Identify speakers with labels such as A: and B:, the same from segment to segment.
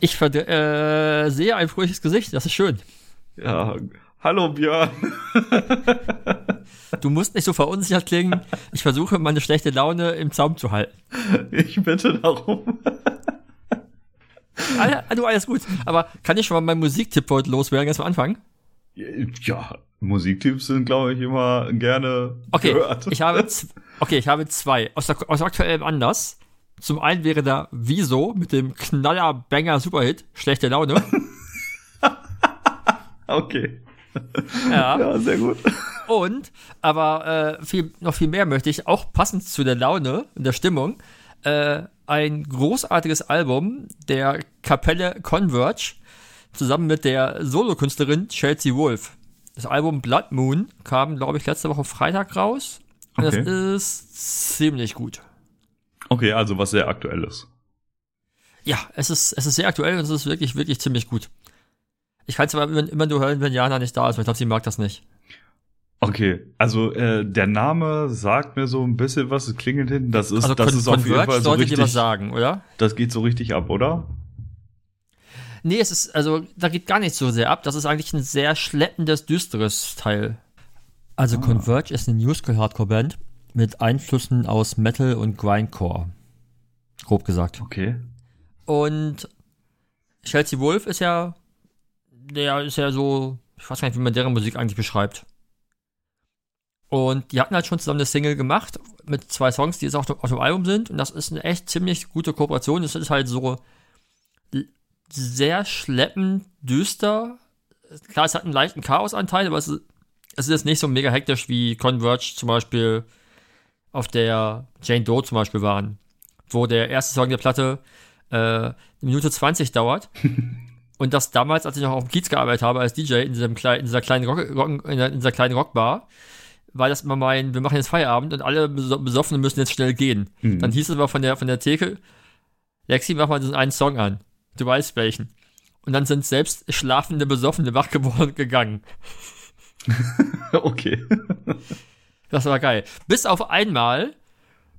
A: ich äh, sehe ein fröhliches Gesicht, das ist schön.
B: Ja, hallo Björn.
A: du musst nicht so verunsichert klingen. Ich versuche, meine schlechte Laune im Zaum zu halten.
B: Ich bitte darum.
A: du, alles gut. Aber kann ich schon mal meinen Musiktipp heute loswerden, ganz am Anfang?
B: Ja, Musiktipps sind, glaube ich, immer gerne
A: okay,
B: gehört.
A: Ich habe okay, ich habe zwei. Aus, der, aus aktuellem Anlass. Zum einen wäre da Wieso mit dem Knaller-Banger-Superhit Schlechte Laune.
B: okay.
A: Ja.
B: ja, sehr gut.
A: Und, aber äh, viel, noch viel mehr möchte ich, auch passend zu der Laune und der Stimmung, äh, ein großartiges Album der Kapelle Converge zusammen mit der Solokünstlerin Chelsea Wolf. Das Album Blood Moon kam, glaube ich, letzte Woche Freitag raus. Und okay. das ist ziemlich gut.
B: Okay, also was sehr aktuelles.
A: Ja, es ist, es ist sehr aktuell und es ist wirklich, wirklich ziemlich gut. Ich kann es aber immer, immer nur hören, wenn Jana nicht da ist, weil ich glaube, sie mag das nicht.
B: Okay, also äh, der Name sagt mir so ein bisschen was, es klingelt hinten. Das ist,
A: also
B: das
A: ist
B: auf jeden Fall so richtig.
A: Dir was sagen, oder?
B: Das geht so richtig ab, oder?
A: Nee, es ist, also da geht gar nicht so sehr ab. Das ist eigentlich ein sehr schleppendes, düsteres Teil. Also ah. Converge ist eine Musical-Hardcore-Band mit Einflüssen aus Metal und Grindcore. Grob gesagt.
B: Okay.
A: Und Chelsea Wolf ist ja, der ist ja so, ich weiß gar nicht, wie man deren Musik eigentlich beschreibt. Und die hatten halt schon zusammen eine Single gemacht mit zwei Songs, die jetzt auch auf dem Album sind. Und das ist eine echt ziemlich gute Kooperation. Es ist halt so sehr schleppend, düster. Klar, es hat einen leichten Chaosanteil, aber es ist, es ist jetzt nicht so mega hektisch wie Converge zum Beispiel auf der Jane Doe zum Beispiel waren, wo der erste Song der Platte äh, eine Minute 20 dauert. Und das damals, als ich noch auf dem Kiez gearbeitet habe als DJ in, diesem kleinen, in dieser kleinen Rock, in, in dieser kleinen Rockbar, war das immer mein, wir machen jetzt Feierabend und alle Besoffenen müssen jetzt schnell gehen. Mhm. Dann hieß es aber von der, von der Theke, Lexi, mach mal diesen einen Song an. Du weißt welchen. Und dann sind selbst schlafende Besoffene wach geworden gegangen.
B: okay.
A: Das war geil. Bis auf einmal.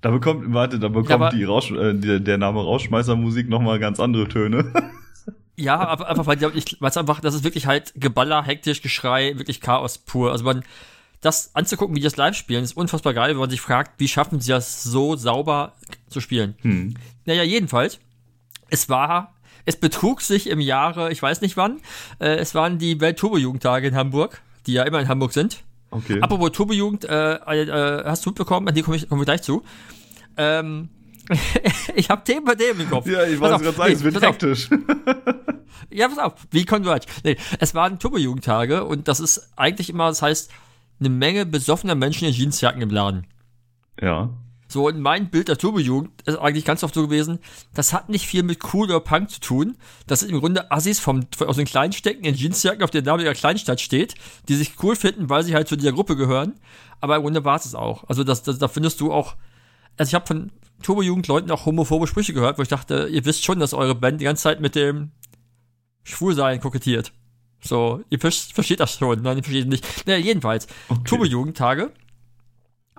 B: Da bekommt, warte, da bekommt ja, die Rausch, äh, der, der Name Rauschmeißermusik nochmal ganz andere Töne.
A: ja, aber einfach, weil ich, weil es einfach, das ist wirklich halt Geballer, hektisch, Geschrei, wirklich Chaos pur. Also man, das anzugucken, wie die das live spielen, ist unfassbar geil, wenn man sich fragt, wie schaffen sie das so sauber zu spielen. Hm. Naja, jedenfalls, es war, es betrug sich im Jahre, ich weiß nicht wann, äh, es waren die Welt-Turbo-Jugendtage in Hamburg, die ja immer in Hamburg sind.
B: Okay.
A: Apropos Turbo-Jugend, äh, äh, hast du mitbekommen, an die komme ich, komm ich gleich zu. Ähm, ich habe Themen bei dem im Kopf.
B: Ja, ich wollte gerade sagen, nee, es wird hektisch.
A: ja, pass auf, wie Converge. Nee, es waren Turbo-Jugendtage und das ist eigentlich immer, das heißt, eine Menge besoffener Menschen in Jeansjacken im Laden.
B: Ja.
A: So, und mein Bild der Turbojugend ist eigentlich ganz oft so gewesen, das hat nicht viel mit cool oder Punk zu tun. Das sind im Grunde Assis vom, aus den kleinen Stecken in Jeansjacken, auf der Name ihrer Kleinstadt steht, die sich cool finden, weil sie halt zu dieser Gruppe gehören. Aber im Grunde war es es auch. Also das, das, da findest du auch, also ich habe von Turbojugend-Leuten auch homophobe Sprüche gehört, wo ich dachte, ihr wisst schon, dass eure Band die ganze Zeit mit dem Schwulsein kokettiert. So, ihr versteht das schon, nein, ihr versteht nicht. Naja, jedenfalls, okay. Turbo-Jugendtage.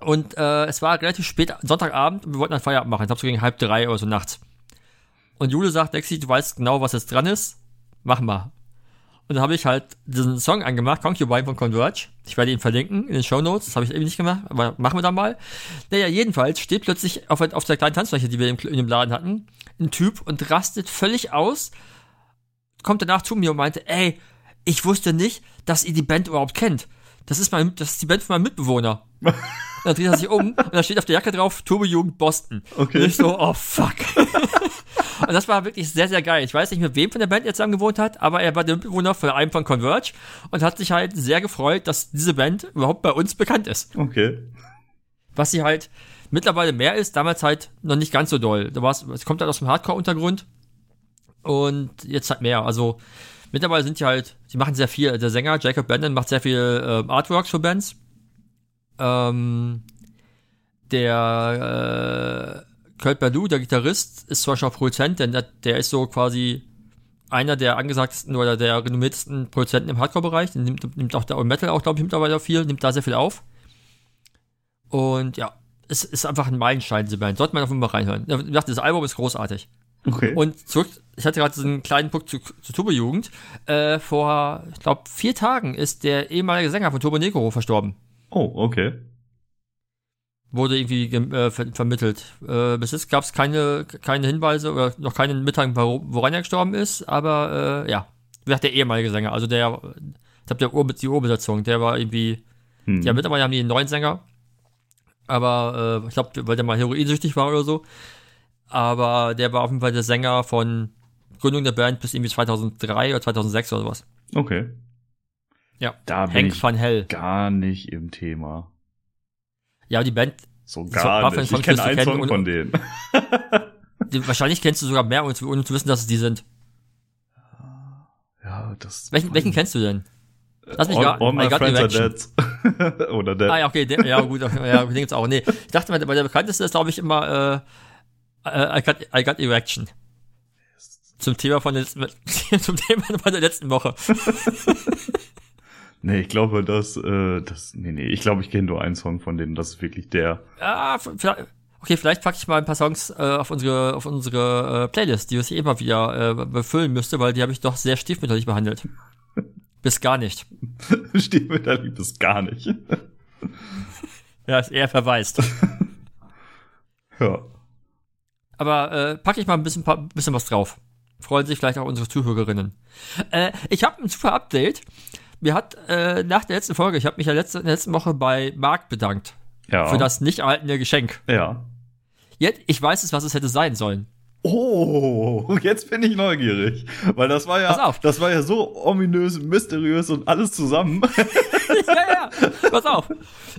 A: Und äh, es war relativ spät, Sonntagabend, und wir wollten dann Feierabend machen. Ich glaube so gegen halb drei oder so nachts. Und Jule sagt, Lexi, du weißt genau, was jetzt dran ist. Mach mal. Und dann habe ich halt diesen Song angemacht, Concubine von Converge. Ich werde ihn verlinken in den Show Notes. Das habe ich eben nicht gemacht, aber machen wir dann mal. Naja, jedenfalls steht plötzlich auf, auf der kleinen Tanzfläche, die wir in dem Laden hatten, ein Typ und rastet völlig aus. Kommt danach zu mir und meinte, ey, ich wusste nicht, dass ihr die Band überhaupt kennt. Das ist mein, das ist die Band von meinem Mitbewohner. Und dann dreht er sich um und da steht auf der Jacke drauf Turbo Jugend Boston.
B: Okay.
A: Und ich so, oh fuck. und das war wirklich sehr, sehr geil. Ich weiß nicht, mit wem von der Band er zusammen gewohnt hat, aber er war der Mitbewohner von einem von Converge und hat sich halt sehr gefreut, dass diese Band überhaupt bei uns bekannt ist.
B: Okay.
A: Was sie halt mittlerweile mehr ist, damals halt noch nicht ganz so doll. Da war's, es kommt halt aus dem Hardcore-Untergrund Und jetzt halt mehr. Also mittlerweile sind die halt, die machen sehr viel. Der Sänger Jacob Bandon macht sehr viel äh, Artworks für Bands. Ähm, der äh, Kurt Badu, der Gitarrist, ist zwar schon Produzent, denn der, der ist so quasi einer der angesagtesten oder der renommiertesten Produzenten im Hardcore-Bereich. Nimmt, nimmt auch da Metal auch, glaube ich, mittlerweile viel, nimmt da sehr viel auf. Und ja, es ist einfach ein Meilenstein, diese Band. Sollte man auf jeden Fall reinhören. Ich dachte, das Album ist großartig.
B: Okay.
A: Und zurück, ich hatte gerade diesen kleinen Punkt zu, zu Turbo-Jugend. Äh, vor, ich glaube, vier Tagen ist der ehemalige Sänger von Turbo Negro verstorben.
B: Oh, okay.
A: Wurde irgendwie äh, ver vermittelt. Äh, bis jetzt gab es keine, keine Hinweise oder noch keine Mitteilung, woran er gestorben ist, aber äh, ja, wie gesagt, der ehemalige Sänger, also der, ich glaube, der Ur die Urbesetzung, der war irgendwie, hm. ja, mittlerweile haben die einen neuen Sänger, aber äh, ich glaube, weil der mal heroinsüchtig war oder so. Aber der war auf jeden Fall der Sänger von Gründung der Band bis irgendwie 2003 oder 2006 oder sowas.
B: Okay.
A: Ja.
B: Da bin Hank ich van Hell. gar nicht im Thema.
A: Ja, die Band.
B: So gar nicht. Ich kenne einen Song von denen.
A: die, wahrscheinlich kennst du sogar mehr, ohne zu, ohne zu wissen, dass es die sind.
B: Ja, das.
A: Welchen, welchen kennst du denn?
B: Lass mich all, gar, all my friends are dead. Oder dead.
A: Ah, ja, okay, der, ja, gut, ja, den gibt's auch. Nee, ich dachte, mal, der bekannteste ist, glaube ich, immer, äh, äh, I got, I got Erection. Zum Thema von der, zum Thema von der letzten Woche.
B: Nee, ich glaube, dass, äh, das, nee, nee, ich glaube, ich kenne nur einen Song von denen, das ist wirklich der.
A: Ah, vielleicht, okay, vielleicht packe ich mal ein paar Songs äh, auf unsere, auf unsere äh, Playlist, die ich immer wieder äh, befüllen müsste, weil die habe ich doch sehr stiefmütterlich behandelt. Bis gar nicht.
B: Stiefmütterlich bis gar nicht.
A: ja, ist eher verwaist.
B: ja.
A: Aber äh, packe ich mal ein bisschen, bisschen was drauf. Freuen sich vielleicht auch unsere Zuhörerinnen. Äh, ich habe ein super Update. Mir hat äh, nach der letzten Folge, ich habe mich ja letzte, in der letzten Woche bei Marc bedankt.
B: Ja.
A: Für das nicht erhaltene Geschenk.
B: Ja.
A: Jetzt, ich weiß es, was es hätte sein sollen.
B: Oh, jetzt bin ich neugierig, weil das war ja, das war ja so ominös, mysteriös und alles zusammen.
A: ja, ja, pass auf.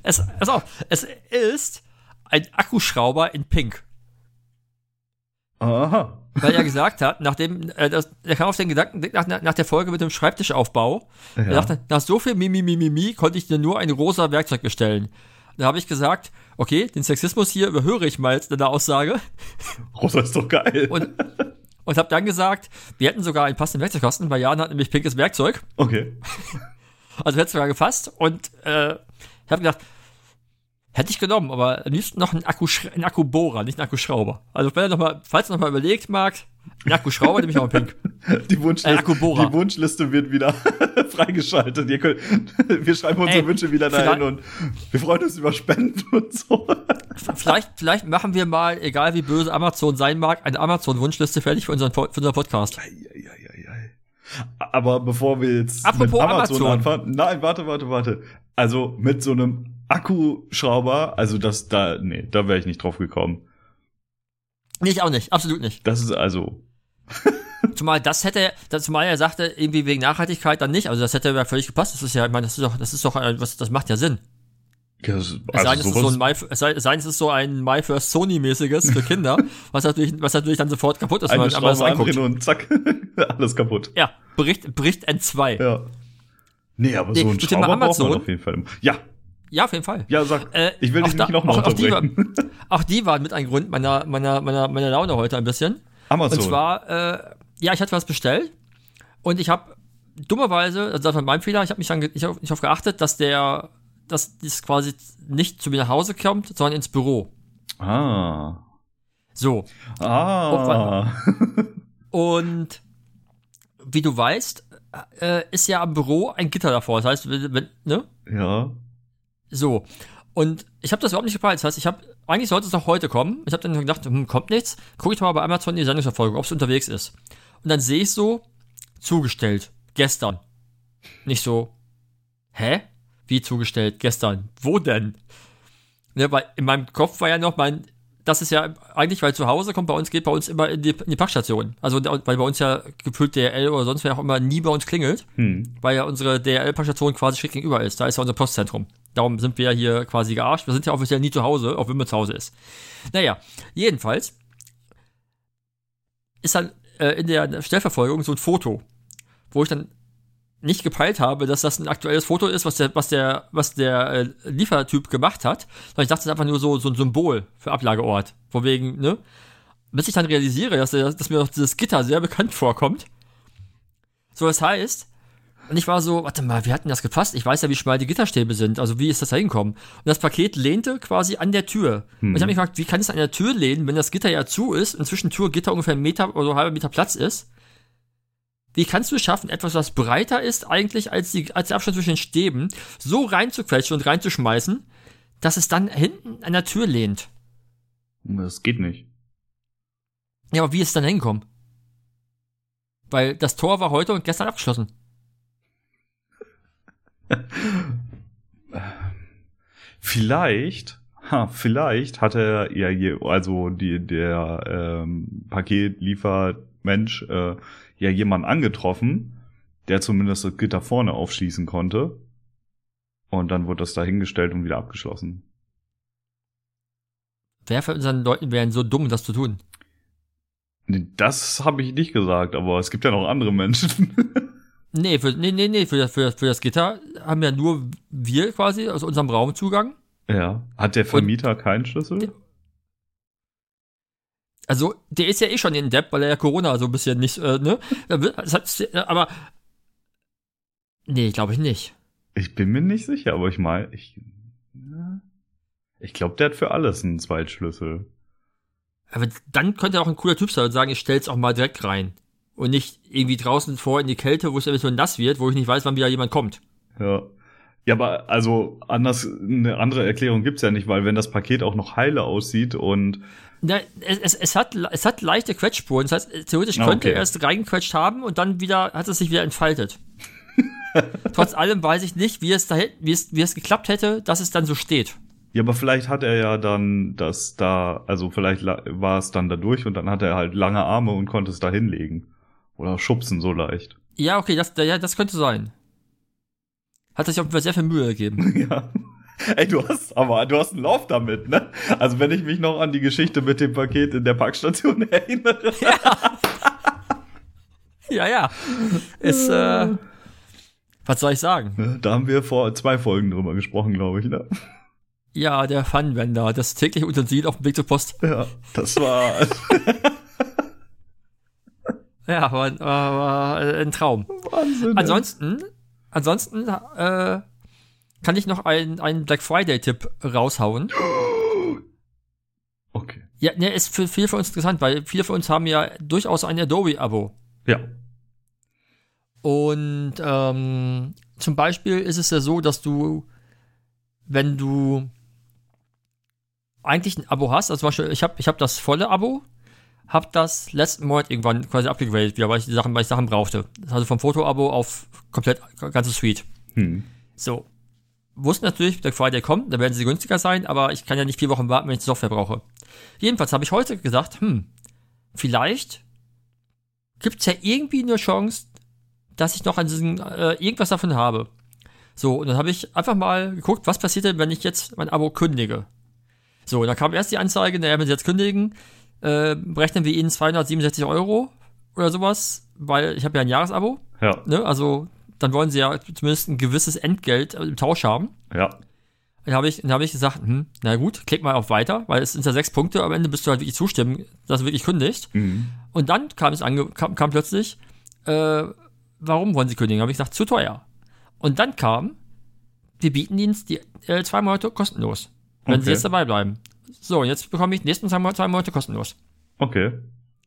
A: Es, pass auf, es ist ein Akkuschrauber in Pink.
B: Aha.
A: Weil er gesagt hat, nachdem, äh, das, er kam auf den Gedanken nach, nach der Folge mit dem Schreibtischaufbau, ja. er dachte, nach so viel Mimi, Mimi, Mimi konnte ich dir nur ein rosa Werkzeug bestellen. Da habe ich gesagt, okay, den Sexismus hier überhöre ich mal jetzt in der Aussage.
B: Rosa ist doch geil.
A: Und, und habe dann gesagt, wir hätten sogar einen passenden Werkzeugkasten, weil Jan hat nämlich pinkes Werkzeug.
B: Okay.
A: Also hätte sogar gefasst und äh, ich habe gedacht, hätte ich genommen, aber am liebsten noch einen, Akku, einen Akkubohrer, nicht einen Akkuschrauber. Also wenn er noch mal, falls er noch mal überlegt mag, einen Akkuschrauber nehme ich auch in Pink.
B: Die, Wunschliste, äh, die Wunschliste wird wieder freigeschaltet. Ihr könnt, wir schreiben unsere Ey, Wünsche wieder dahin und wir freuen uns über Spenden und so.
A: Vielleicht, vielleicht machen wir mal, egal wie böse Amazon sein mag, eine Amazon-Wunschliste fertig für unseren, für unseren Podcast. Ei, ei, ei,
B: ei. Aber bevor wir jetzt
A: Apropos mit Amazon, Amazon
B: anfangen, nein, warte, warte, warte. Also mit so einem Akkuschrauber, also das da, nee, da wäre ich nicht drauf gekommen.
A: Nee, ich auch nicht, absolut nicht.
B: Das ist also.
A: zumal das hätte, das, zumal er sagte, irgendwie wegen Nachhaltigkeit dann nicht. Also das hätte ja völlig gepasst. Das ist ja, ich meine, das ist doch, das ist doch, was, das macht ja Sinn.
B: Ja, das, also
A: es sei, es ist so ein My, es sei, es sei, es ist so ein My First Sony-mäßiges für Kinder, was natürlich, was natürlich dann sofort kaputt ist,
B: wenn man einmal reinguckt. und zack, alles kaputt.
A: Ja, bricht, bricht N2.
B: Ja. Nee, aber nee, so ein Schrauber braucht man auf jeden Fall. Ja.
A: Ja, auf jeden Fall.
B: Ja, sag, äh, ich will dich da, nicht nochmal
A: unterbrechen. Auch die, war, auch die waren mit ein Grund meiner, meiner, meiner, meiner Laune heute ein bisschen.
B: Amazon.
A: Und zwar, äh, ja, ich hatte was bestellt und ich habe dummerweise, also das war mein Fehler, ich habe mich dann ich hab, ich hab geachtet, dass der, dass das quasi nicht zu mir nach Hause kommt, sondern ins Büro.
B: Ah.
A: So.
B: Ah.
A: Und wie du weißt, äh, ist ja am Büro ein Gitter davor. Das heißt, wenn, ne?
B: Ja.
A: So. Und ich habe das überhaupt nicht gefallen. Das heißt, ich habe, eigentlich sollte es noch heute kommen. Ich habe dann gedacht, hm, kommt nichts. Gucke ich mal bei Amazon die Sendungsverfolgung, ob es unterwegs ist. Und dann sehe ich so, zugestellt. Gestern. Nicht so, hä? Wie zugestellt? Gestern. Wo denn? Ne, weil in meinem Kopf war ja noch mein das ist ja eigentlich, weil zu Hause kommt bei uns, geht bei uns immer in die, in die Packstation. Also, weil bei uns ja gefühlt DRL oder sonst wer auch immer nie bei uns klingelt,
B: hm.
A: weil ja unsere DRL-Packstation quasi schräg gegenüber ist. Da ist ja unser Postzentrum. Darum sind wir ja hier quasi gearscht. Wir sind ja offiziell nie zu Hause, auch wenn man zu Hause ist. Naja, jedenfalls ist dann äh, in der Stellverfolgung so ein Foto, wo ich dann nicht gepeilt habe, dass das ein aktuelles Foto ist, was der, was der, was der äh, Liefertyp gemacht hat, sondern ich dachte, es ist einfach nur so, so ein Symbol für Ablageort. Von wegen, ne? Bis ich dann realisiere, dass, dass mir doch dieses Gitter sehr bekannt vorkommt. So, das heißt, und ich war so, warte mal, wie hat denn das gepasst? Ich weiß ja, wie schmal die Gitterstäbe sind. Also wie ist das da hingekommen? Und das Paket lehnte quasi an der Tür. Hm. Und ich habe mich gefragt, wie kann es an der Tür lehnen, wenn das Gitter ja zu ist und zwischen Tür Gitter ungefähr einen Meter oder halber Meter Platz ist? Wie kannst du es schaffen, etwas, was breiter ist eigentlich als, die, als der Abstand zwischen den Stäben, so reinzuquetschen und reinzuschmeißen, dass es dann hinten an der Tür lehnt?
B: Das geht nicht.
A: Ja, aber wie ist es dann hingekommen? Weil das Tor war heute und gestern abgeschlossen.
B: vielleicht, ha, vielleicht hat er ja je, also die, der ähm, Paketliefermensch äh, ja jemanden angetroffen, der zumindest das Gitter vorne aufschließen konnte. Und dann wurde das dahingestellt und wieder abgeschlossen.
A: Wer von unseren Leuten wären so dumm, das zu tun?
B: Das habe ich nicht gesagt, aber es gibt ja noch andere Menschen.
A: nee, für, nee, nee, nee, für, für, für das Gitter haben ja nur wir quasi aus unserem Raum Zugang.
B: Ja. Hat der Vermieter und keinen Schlüssel?
A: Also, der ist ja eh schon in Depp, weil er ja Corona so ein bisschen nicht, äh, ne? aber. Nee, glaube ich nicht.
B: Ich bin mir nicht sicher, aber ich meine, ich. Ich glaube, der hat für alles einen Zweitschlüssel.
A: Aber dann könnte er auch ein cooler Typ sein und sagen, ich stell's auch mal direkt rein. Und nicht irgendwie draußen vor in die Kälte, wo es eventuell nass wird, wo ich nicht weiß, wann wieder jemand kommt.
B: Ja. Ja, aber also anders, eine andere Erklärung gibt's ja nicht, weil wenn das Paket auch noch heile aussieht und
A: na, es, es, hat, es hat leichte Quetschspuren. Das heißt, theoretisch ah, könnte okay. er es reingequetscht haben und dann wieder hat es sich wieder entfaltet. Trotz allem weiß ich nicht, wie es, da, wie, es, wie es geklappt hätte, dass es dann so steht.
B: Ja, aber vielleicht hat er ja dann das da, also vielleicht war es dann da durch und dann hat er halt lange Arme und konnte es da hinlegen. Oder schubsen so leicht.
A: Ja, okay, das, ja, das könnte sein. Hat sich auf sehr viel Mühe gegeben.
B: ja. Ey, du hast aber, du hast einen Lauf damit, ne? Also wenn ich mich noch an die Geschichte mit dem Paket in der Parkstation erinnere.
A: Ja, ja. ja. Ist, äh, was soll ich sagen?
B: Da haben wir vor zwei Folgen drüber gesprochen, glaube ich, ne?
A: Ja, der Funwender, das tägliche Utensil auf dem Weg zur Post.
B: Ja, das war.
A: ja, war, war, war ein Traum. Wahnsinn. Ansonsten, ansonsten, äh, kann ich noch einen, einen Black Friday-Tipp raushauen.
B: Okay.
A: Ja, ne, ist für viele von uns interessant, weil viele von uns haben ja durchaus ein Adobe-Abo.
B: Ja.
A: Und ähm, zum Beispiel ist es ja so, dass du, wenn du eigentlich ein Abo hast, also zum Beispiel, ich habe ich hab das volle Abo, habe das letzten Monat irgendwann quasi abgegradet, wieder, weil ich die Sachen, weil ich Sachen brauchte. Also vom Foto-Abo auf komplett ganze Suite. Hm. So, wussten natürlich, Black Friday kommt, da werden sie günstiger sein, aber ich kann ja nicht vier Wochen warten, wenn ich die Software brauche. Jedenfalls habe ich heute gesagt, hm, vielleicht gibt es ja irgendwie eine Chance, dass ich noch an diesem äh, irgendwas davon habe. So, und dann habe ich einfach mal geguckt, was passiert denn, wenn ich jetzt mein Abo kündige. So, und dann kam erst die Anzeige, naja, wenn Sie jetzt kündigen, äh, berechnen wir Ihnen 267 Euro oder sowas, weil ich habe ja ein Jahresabo.
B: Ja.
A: Ne? Also dann wollen sie ja zumindest ein gewisses Entgelt im Tausch haben.
B: Ja.
A: Dann habe ich, dann hab ich gesagt, hm, na gut, klick mal auf Weiter, weil es sind ja sechs Punkte, am Ende bist du halt wirklich zustimmen, dass du wirklich kündigst. Mhm. Und dann kam es ange kam, kam plötzlich, äh, warum wollen sie kündigen? Habe ich gesagt, zu teuer. Und dann kam, wir bieten ihnen die äh, zwei Monate kostenlos, wenn okay. sie jetzt dabei bleiben. So, und jetzt bekomme ich die nächsten zwei Monate kostenlos.
B: Okay.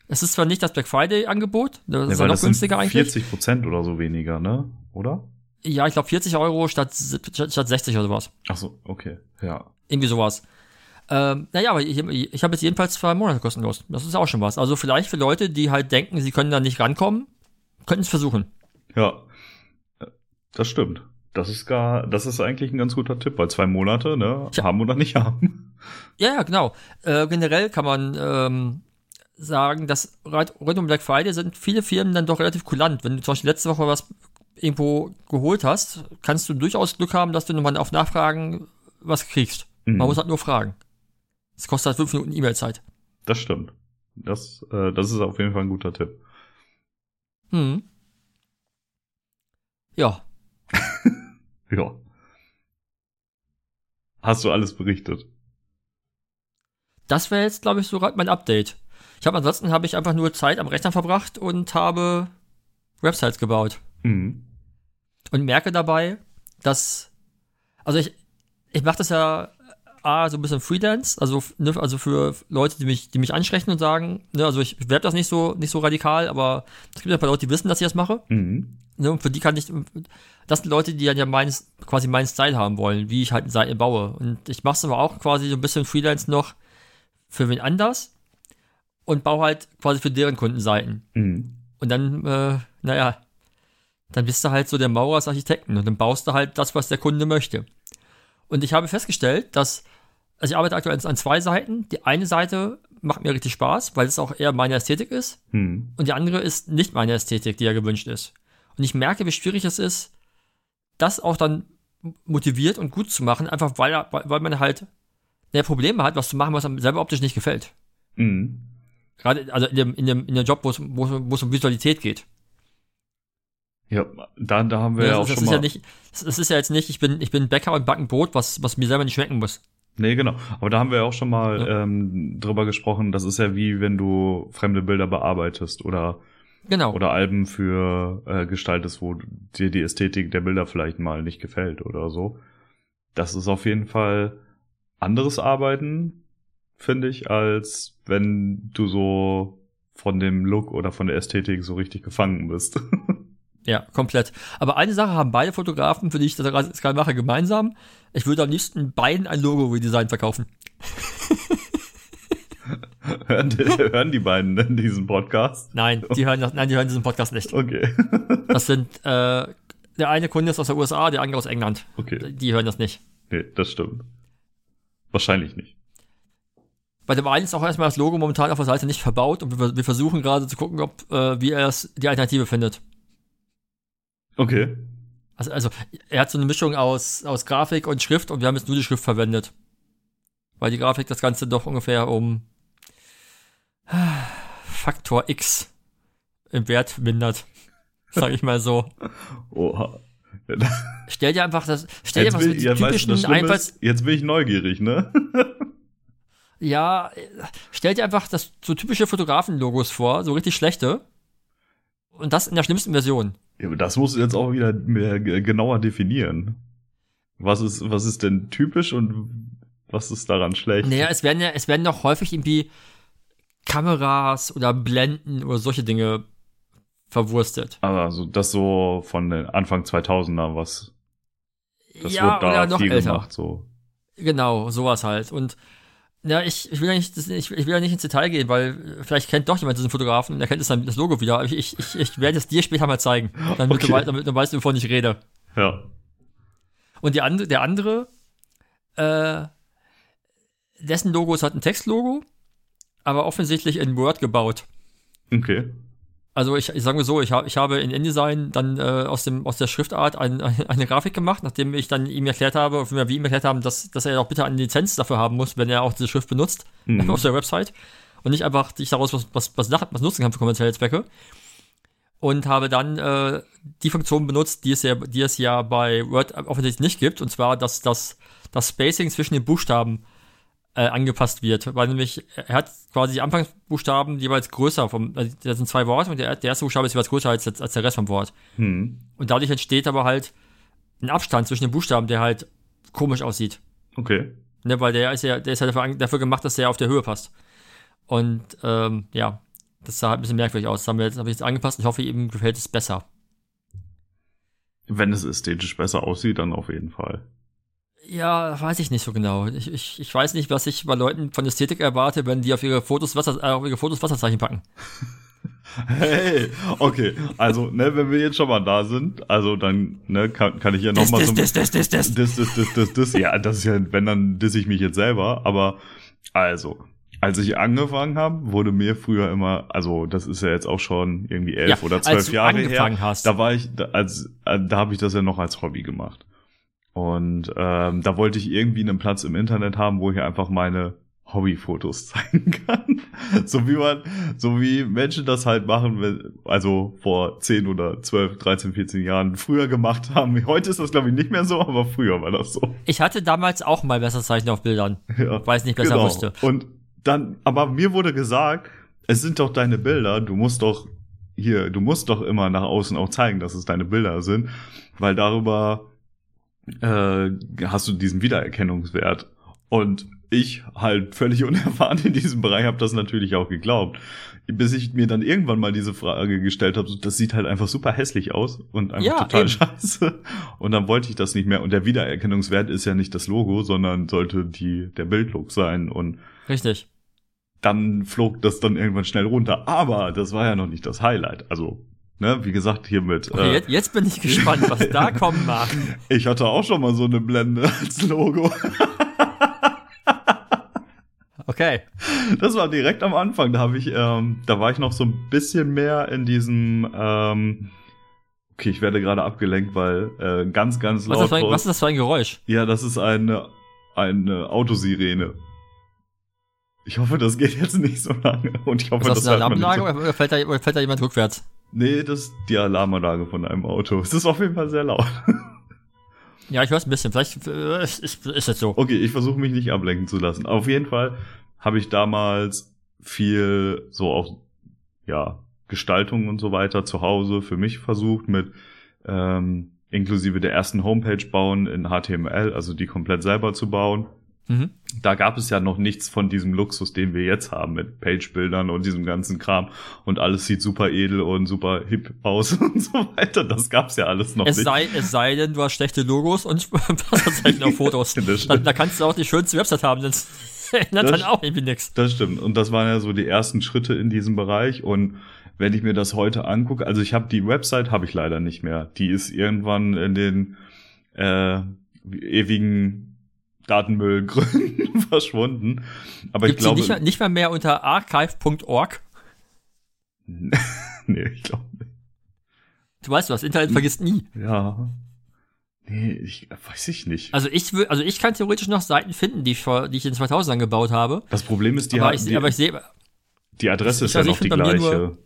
A: Es ist zwar nicht das Black Friday-Angebot,
B: das nee, ist ja noch günstiger eigentlich. 40 Prozent oder so weniger, ne? Oder?
A: Ja, ich glaube 40 Euro statt, statt 60 oder sowas.
B: Ach so, okay, ja.
A: Irgendwie sowas. Ähm, naja, aber ich, ich habe jetzt jedenfalls zwei Monate kostenlos. Das ist auch schon was. Also vielleicht für Leute, die halt denken, sie können da nicht rankommen, könnten es versuchen.
B: Ja, das stimmt. Das ist gar, das ist eigentlich ein ganz guter Tipp, weil zwei Monate, ne, ja. haben oder nicht haben.
A: Ja, ja, genau. Äh, generell kann man ähm, sagen, dass rund um Black Friday sind viele Firmen dann doch relativ kulant. Wenn du zum Beispiel letzte Woche was irgendwo geholt hast, kannst du durchaus Glück haben, dass du nochmal auf Nachfragen was kriegst. Mhm. Man muss halt nur fragen. Es kostet halt fünf Minuten E-Mail-Zeit.
B: Das stimmt. Das, äh, das ist auf jeden Fall ein guter Tipp.
A: Hm. Ja.
B: Ja. Hast du alles berichtet?
A: Das wäre jetzt, glaube ich, sogar mein Update. Ich habe ansonsten habe ich einfach nur Zeit am Rechner verbracht und habe Websites gebaut.
B: Mhm.
A: Und merke dabei, dass, also ich, ich mache das ja A, so ein bisschen Freelance, also, ne, also für Leute, die mich, die mich ansprechen und sagen, ne, also ich werde das nicht so, nicht so radikal, aber es gibt ja ein paar Leute, die wissen, dass ich das mache.
B: Mhm.
A: Ne, und für die kann ich, das sind Leute, die dann ja meines, quasi meinen Style haben wollen, wie ich halt eine Seite baue. Und ich mache es aber auch quasi so ein bisschen Freelance noch für wen anders und baue halt quasi für deren Kundenseiten.
B: Mhm.
A: Und dann, äh, naja, dann bist du halt so der Maurer als Architekten und dann baust du halt das, was der Kunde möchte. Und ich habe festgestellt, dass, also ich arbeite aktuell an zwei Seiten. Die eine Seite macht mir richtig Spaß, weil es auch eher meine Ästhetik ist.
B: Mhm.
A: Und die andere ist nicht meine Ästhetik, die ja gewünscht ist. Und ich merke, wie schwierig es ist, das auch dann motiviert und gut zu machen, einfach weil, weil man halt ja, Probleme hat, was zu machen, was einem selber optisch nicht gefällt.
B: Mhm.
A: Gerade also in dem, in dem, in dem Job, wo es, wo, es- um Visualität geht.
B: Ja, da, da haben wir ja,
A: das,
B: auch
A: das
B: schon
A: ist
B: mal.
A: ja nicht, das ist ja jetzt nicht, ich bin, ich bin Bäcker und backen Brot, was, was mir selber nicht schmecken muss.
B: Nee, genau. Aber da haben wir ja auch schon mal
A: Ja.
B: ähm, drüber gesprochen. Das ist ja wie wenn du fremde Bilder bearbeitest oder
A: Genau.
B: oder Alben für äh, gestaltest, wo dir die Ästhetik der Bilder vielleicht mal nicht gefällt oder so. Das ist auf jeden Fall anderes Arbeiten, finde ich, als wenn du so von dem Look oder von der Ästhetik so richtig gefangen bist.
A: Ja, komplett. Aber eine Sache haben beide Fotografen, für die ich das gerade mache, gemeinsam. Ich würde am liebsten beiden ein Logo-Redesign verkaufen.
B: hören, die, hören die beiden denn diesen Podcast?
A: Nein, die hören das, nein, die hören diesen Podcast nicht.
B: Okay.
A: Das sind, äh, der eine Kunde ist aus der USA, der andere aus England.
B: Okay.
A: Die hören das nicht.
B: Nee, das stimmt. Wahrscheinlich nicht.
A: Bei dem einen ist auch erstmal das Logo momentan auf der Seite nicht verbaut und wir, wir versuchen gerade zu gucken, ob, äh, wie er es, die Alternative findet.
B: Okay.
A: Also, also, er hat so eine Mischung aus, aus Grafik und Schrift und wir haben jetzt nur die Schrift verwendet. Weil die Grafik das Ganze doch ungefähr um Faktor X im Wert mindert. Sag ich mal so.
B: Oha.
A: Stell dir einfach das, stell dir
B: Jetzt
A: einfach so
B: bin,
A: die
B: weißt
A: typischen
B: das Schlimme
A: Einfalls,
B: ist, jetzt bin ich neugierig, ne?
A: ja, stell dir einfach das so typische Fotografen-Logos vor, so richtig schlechte. Und das in der schlimmsten Version.
B: Ja, aber das musst du jetzt auch wieder mehr genauer definieren. Was ist, was ist denn typisch und was ist daran schlecht?
A: Naja, es werden ja, es werden doch häufig irgendwie Kameras oder Blenden oder solche Dinge verwurstet.
B: Also das so von Anfang 2000er, was das
A: ja,
B: wird da
A: oder noch
B: viel
A: älter.
B: gemacht, so.
A: Genau, sowas halt. Und ja, ich, ich will ja nicht, ich, ich will ja nicht ins Detail gehen, weil vielleicht kennt doch jemand diesen Fotografen und er kennt es dann das Logo wieder. Ich, ich, ich, ich werde es dir später mal zeigen, damit,
B: Okay.
A: du, wei- damit du weißt, wovon ich rede.
B: Ja.
A: Und die andere, der andere, äh, dessen Logo ist halt ein Textlogo, aber offensichtlich in Word gebaut.
B: Okay.
A: Also ich, ich sage mal so, ich, hab, ich habe in InDesign dann äh, aus, dem, aus der Schriftart ein, ein, eine Grafik gemacht, nachdem ich dann ihm erklärt habe, oder wir ihm erklärt haben, dass, dass er doch bitte eine Lizenz dafür haben muss, wenn er auch diese Schrift benutzt
B: Mhm.
A: auf der Website und nicht einfach sich daraus was, was, was, nach- was nutzen kann für kommerzielle Zwecke. Und habe dann äh, die Funktion benutzt, die es, ja, die es ja bei Word offensichtlich nicht gibt, und zwar, dass das, das Spacing zwischen den Buchstaben äh, angepasst wird, weil nämlich er hat quasi die Anfangsbuchstaben jeweils größer vom, also das sind zwei Worte und der, der erste Buchstabe ist jeweils größer als, als der Rest vom Wort.
B: Hm.
A: Und dadurch entsteht aber halt ein Abstand zwischen den Buchstaben, der halt komisch aussieht.
B: Okay.
A: Ne, weil der ist ja, der ist ja dafür, dafür gemacht, dass der auf der Höhe passt. Und ähm, ja, das sah halt ein bisschen merkwürdig aus. Das haben wir jetzt, habe ich jetzt angepasst ich hoffe, ihm gefällt es besser.
B: Wenn es ästhetisch besser aussieht, dann auf jeden Fall.
A: Ja, weiß ich nicht so genau. Ich, ich, ich weiß nicht, was ich bei Leuten von Ästhetik erwarte, wenn die auf ihre Fotos Wasser, äh, auf ihre Fotos Wasserzeichen packen.
B: Hey, okay. Also, ne, wenn wir jetzt schon mal da sind, also dann, ne, kann, kann ich ja noch
A: Das,
B: mal
A: das,
B: so
A: das, das, das, das.
B: das, das, das, das, das, ja, das ist ja, wenn dann diss ich mich jetzt selber, aber also, als ich angefangen habe, wurde mir früher immer, also das ist ja jetzt auch schon irgendwie elf
A: Ja,
B: oder
A: als
B: zwölf
A: du
B: Jahre
A: angefangen
B: her,
A: hast.
B: da war ich, da, als, äh, da habe ich das ja noch als Hobby gemacht. Und ähm, da wollte ich irgendwie einen Platz im Internet haben, wo ich einfach meine Hobbyfotos zeigen kann. so wie man, so wie Menschen das halt machen, wenn, also vor 10 oder 12, 13, 14 Jahren früher gemacht haben. Heute ist das glaube ich nicht mehr so, aber früher war das so.
A: Ich hatte damals auch mal Messerzeichen auf Bildern.
B: Ja,
A: weil ich nicht besser
B: genau.
A: wusste.
B: Und dann, aber mir wurde gesagt, es sind doch deine Bilder, du musst doch hier, du musst doch immer nach außen auch zeigen, dass es deine Bilder sind, weil darüber äh, hast du diesen Wiedererkennungswert. Und ich halt völlig unerfahren in diesem Bereich habe das natürlich auch geglaubt. Bis ich mir dann irgendwann mal diese Frage gestellt habe, so, das sieht halt einfach super hässlich aus und einfach
A: Ja,
B: total
A: eben.
B: scheiße. Und dann wollte ich das nicht mehr. Und der Wiedererkennungswert ist ja nicht das Logo, sondern sollte die, der Bildlook sein. Und
A: Richtig.
B: dann flog das dann irgendwann schnell runter. Aber das war ja noch nicht das Highlight. Also, ne, wie gesagt, hiermit.
A: Okay,
B: äh,
A: jetzt, jetzt bin ich gespannt, was da kommen mag.
B: ich hatte auch schon mal so eine Blende als Logo.
A: Okay.
B: Das war direkt am Anfang. Da habe ich, ähm, da war ich noch so ein bisschen mehr in diesem. Ähm, okay, ich werde gerade abgelenkt, weil äh, ganz, ganz
A: Was ist,
B: laut.
A: das für ein, was ist das für ein Geräusch?
B: ja, das ist eine eine Autosirene. Ich hoffe, das geht jetzt nicht so lange. Und ich hoffe,
A: Ist das
B: das
A: eine Alarmanlage
B: so.
A: oder fällt, da, oder fällt da jemand rückwärts?
B: Nee, das ist die Alarmanlage von einem Auto. Es ist auf jeden Fall sehr laut.
A: Ja, ich höre es ein bisschen. Vielleicht äh, ist, es so.
B: Okay, ich versuche mich nicht ablenken zu lassen. Auf jeden Fall habe ich damals viel so auch ja Gestaltung und so weiter zu Hause für mich versucht mit ähm, inklusive der ersten Homepage bauen in HTML, also die komplett selber zu bauen.
A: Mhm.
B: Da gab es ja noch nichts von diesem Luxus, den wir jetzt haben mit Page-Bildern und diesem ganzen Kram und alles sieht super edel und super hip aus und so weiter. Das gab's ja alles noch
A: Es
B: nicht.
A: sei, es sei denn, du hast schlechte Logos und Wasserzeichen auf Fotos. Da, da kannst du auch die schönste Website haben, das ändert
B: Das-
A: dann auch irgendwie nichts.
B: Das stimmt. Und das waren ja so die ersten Schritte in diesem Bereich. Und wenn ich mir das heute angucke, also ich habe die Website habe ich leider nicht mehr. Die ist irgendwann in den äh, ewigen Datenmüllgründen verschwunden. Aber
A: Gibt
B: ich glaube,
A: nicht, mal- nicht mal mehr unter archive.org?
B: nee, ich glaube,
A: Du weißt, das Internet vergisst nie.
B: ja, nee, ich weiß ich nicht.
A: Also ich will, also ich kann theoretisch noch Seiten finden, die ich, vor, die ich in 2000 gebaut habe.
B: das Problem ist, die,
A: aber,
B: hat-
A: ich,
B: die,
A: aber ich sehe,
B: die Adresse ist
A: ich-
B: ja
A: also
B: noch die gleiche.
A: nur-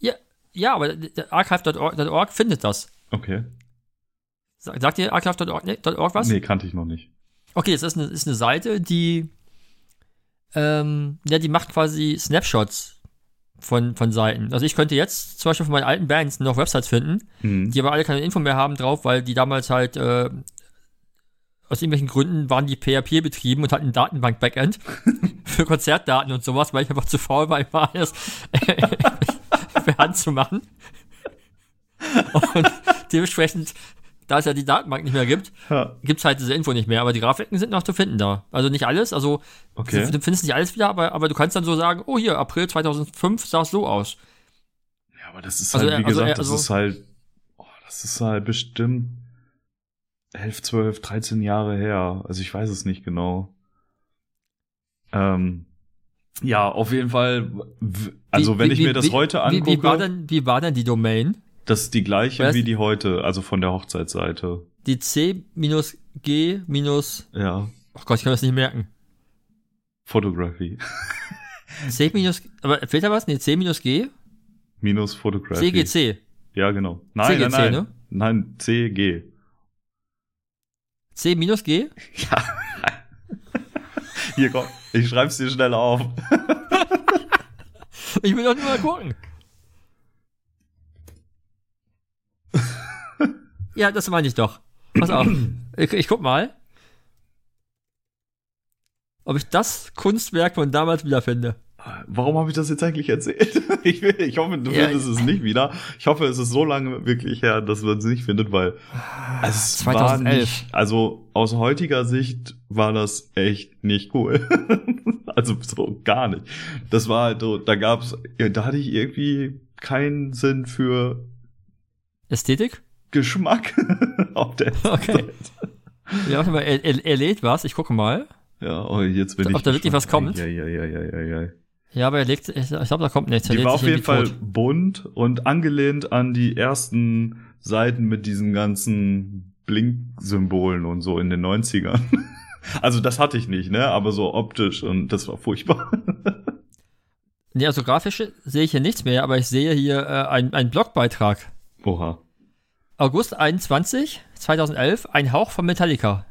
A: ja, ja, aber archive.org findet das.
B: Okay.
A: Sa- Sagt ihr archive.org nee, was?
B: Nee, kannte ich noch nicht.
A: Okay, es ist eine, ist eine Seite, die, ähm, ja, die macht quasi Snapshots von, von Seiten. Also ich könnte jetzt zum Beispiel von meinen alten Bands noch Websites finden,
B: Mhm.
A: die aber alle keine Info mehr haben drauf, weil die damals halt, äh, aus irgendwelchen Gründen waren die PHP betrieben und hatten ein Datenbank-Backend für Konzertdaten und sowas, weil ich einfach zu faul war, immer alles per Hand zu machen. Und dementsprechend, da es ja die Datenbank nicht mehr gibt,
B: Ja,
A: gibt's halt diese Info nicht mehr, aber die Grafiken sind noch zu finden da. Also nicht alles, also
B: okay.
A: du, findest nicht alles wieder, aber, aber du kannst dann so sagen, oh hier, April 2005 sah es so aus.
B: Ja, aber das ist
A: Also,
B: halt, wie
A: also,
B: gesagt,
A: also-
B: das ist halt, oh, das ist halt bestimmt 11, 12, 13 Jahre her. Also ich weiß es nicht genau. Ähm, ja, auf jeden Fall, also
A: Wie-
B: wenn
A: wie-
B: ich mir das
A: wie-
B: heute angucke,
A: wie, war denn, wie war denn die Domain?
B: Das ist die gleiche
A: Was?
B: wie die heute, also von der Hochzeitsseite.
A: Die C-G- minus,
B: Ja,
A: oh Gott, ich kann das nicht merken.
B: Photography.
A: C minus, aber fehlt da was? Nee, C minus G?
B: Minus Photography.
A: CGC.
B: Ja, genau. Nein,
A: CGC,
B: nein, nein.
A: ne?
B: Nein, CG.
A: C minus G?
B: Ja. Hier, komm, ich schreib's dir schnell auf.
A: Ich will doch nur mal gucken. Ja, das meine ich doch. Pass auf. Ich, ich guck mal. Ob ich das Kunstwerk von damals wiederfinde.
B: Warum habe ich das jetzt eigentlich erzählt? Ich, will, ich hoffe, du
A: Ja.
B: findest es nicht wieder. Ich hoffe, es ist so lange wirklich her, dass man es nicht findet, weil es war
A: 2011.
B: nicht, also aus heutiger Sicht war das echt nicht cool. also so gar nicht. Das war halt so, da gab's, ja, da hatte ich irgendwie keinen Sinn für
A: Ästhetik?
B: Geschmack auf der
A: Okay. Ja, warte mal, er, er, er lädt was. Ich gucke mal.
B: Ja, oh, jetzt bin
A: Ob
B: ich
A: da wirklich was kommt?
B: Ja, ja, ja, ja, ja, ja.
A: Ja, aber er legt, ich glaube, da kommt nichts. Er
B: Die war auf jeden Fall
A: tot.
B: bunt und angelehnt an die ersten Seiten mit diesen ganzen Blink-Symbolen und so in den 90ern. Also das hatte ich nicht, ne? Aber so optisch und das war furchtbar.
A: Nee, also grafisch sehe ich hier nichts mehr, aber ich sehe hier äh, einen, einen Blogbeitrag.
B: Oha.
A: August 21, 2011, ein Hauch von Metallica.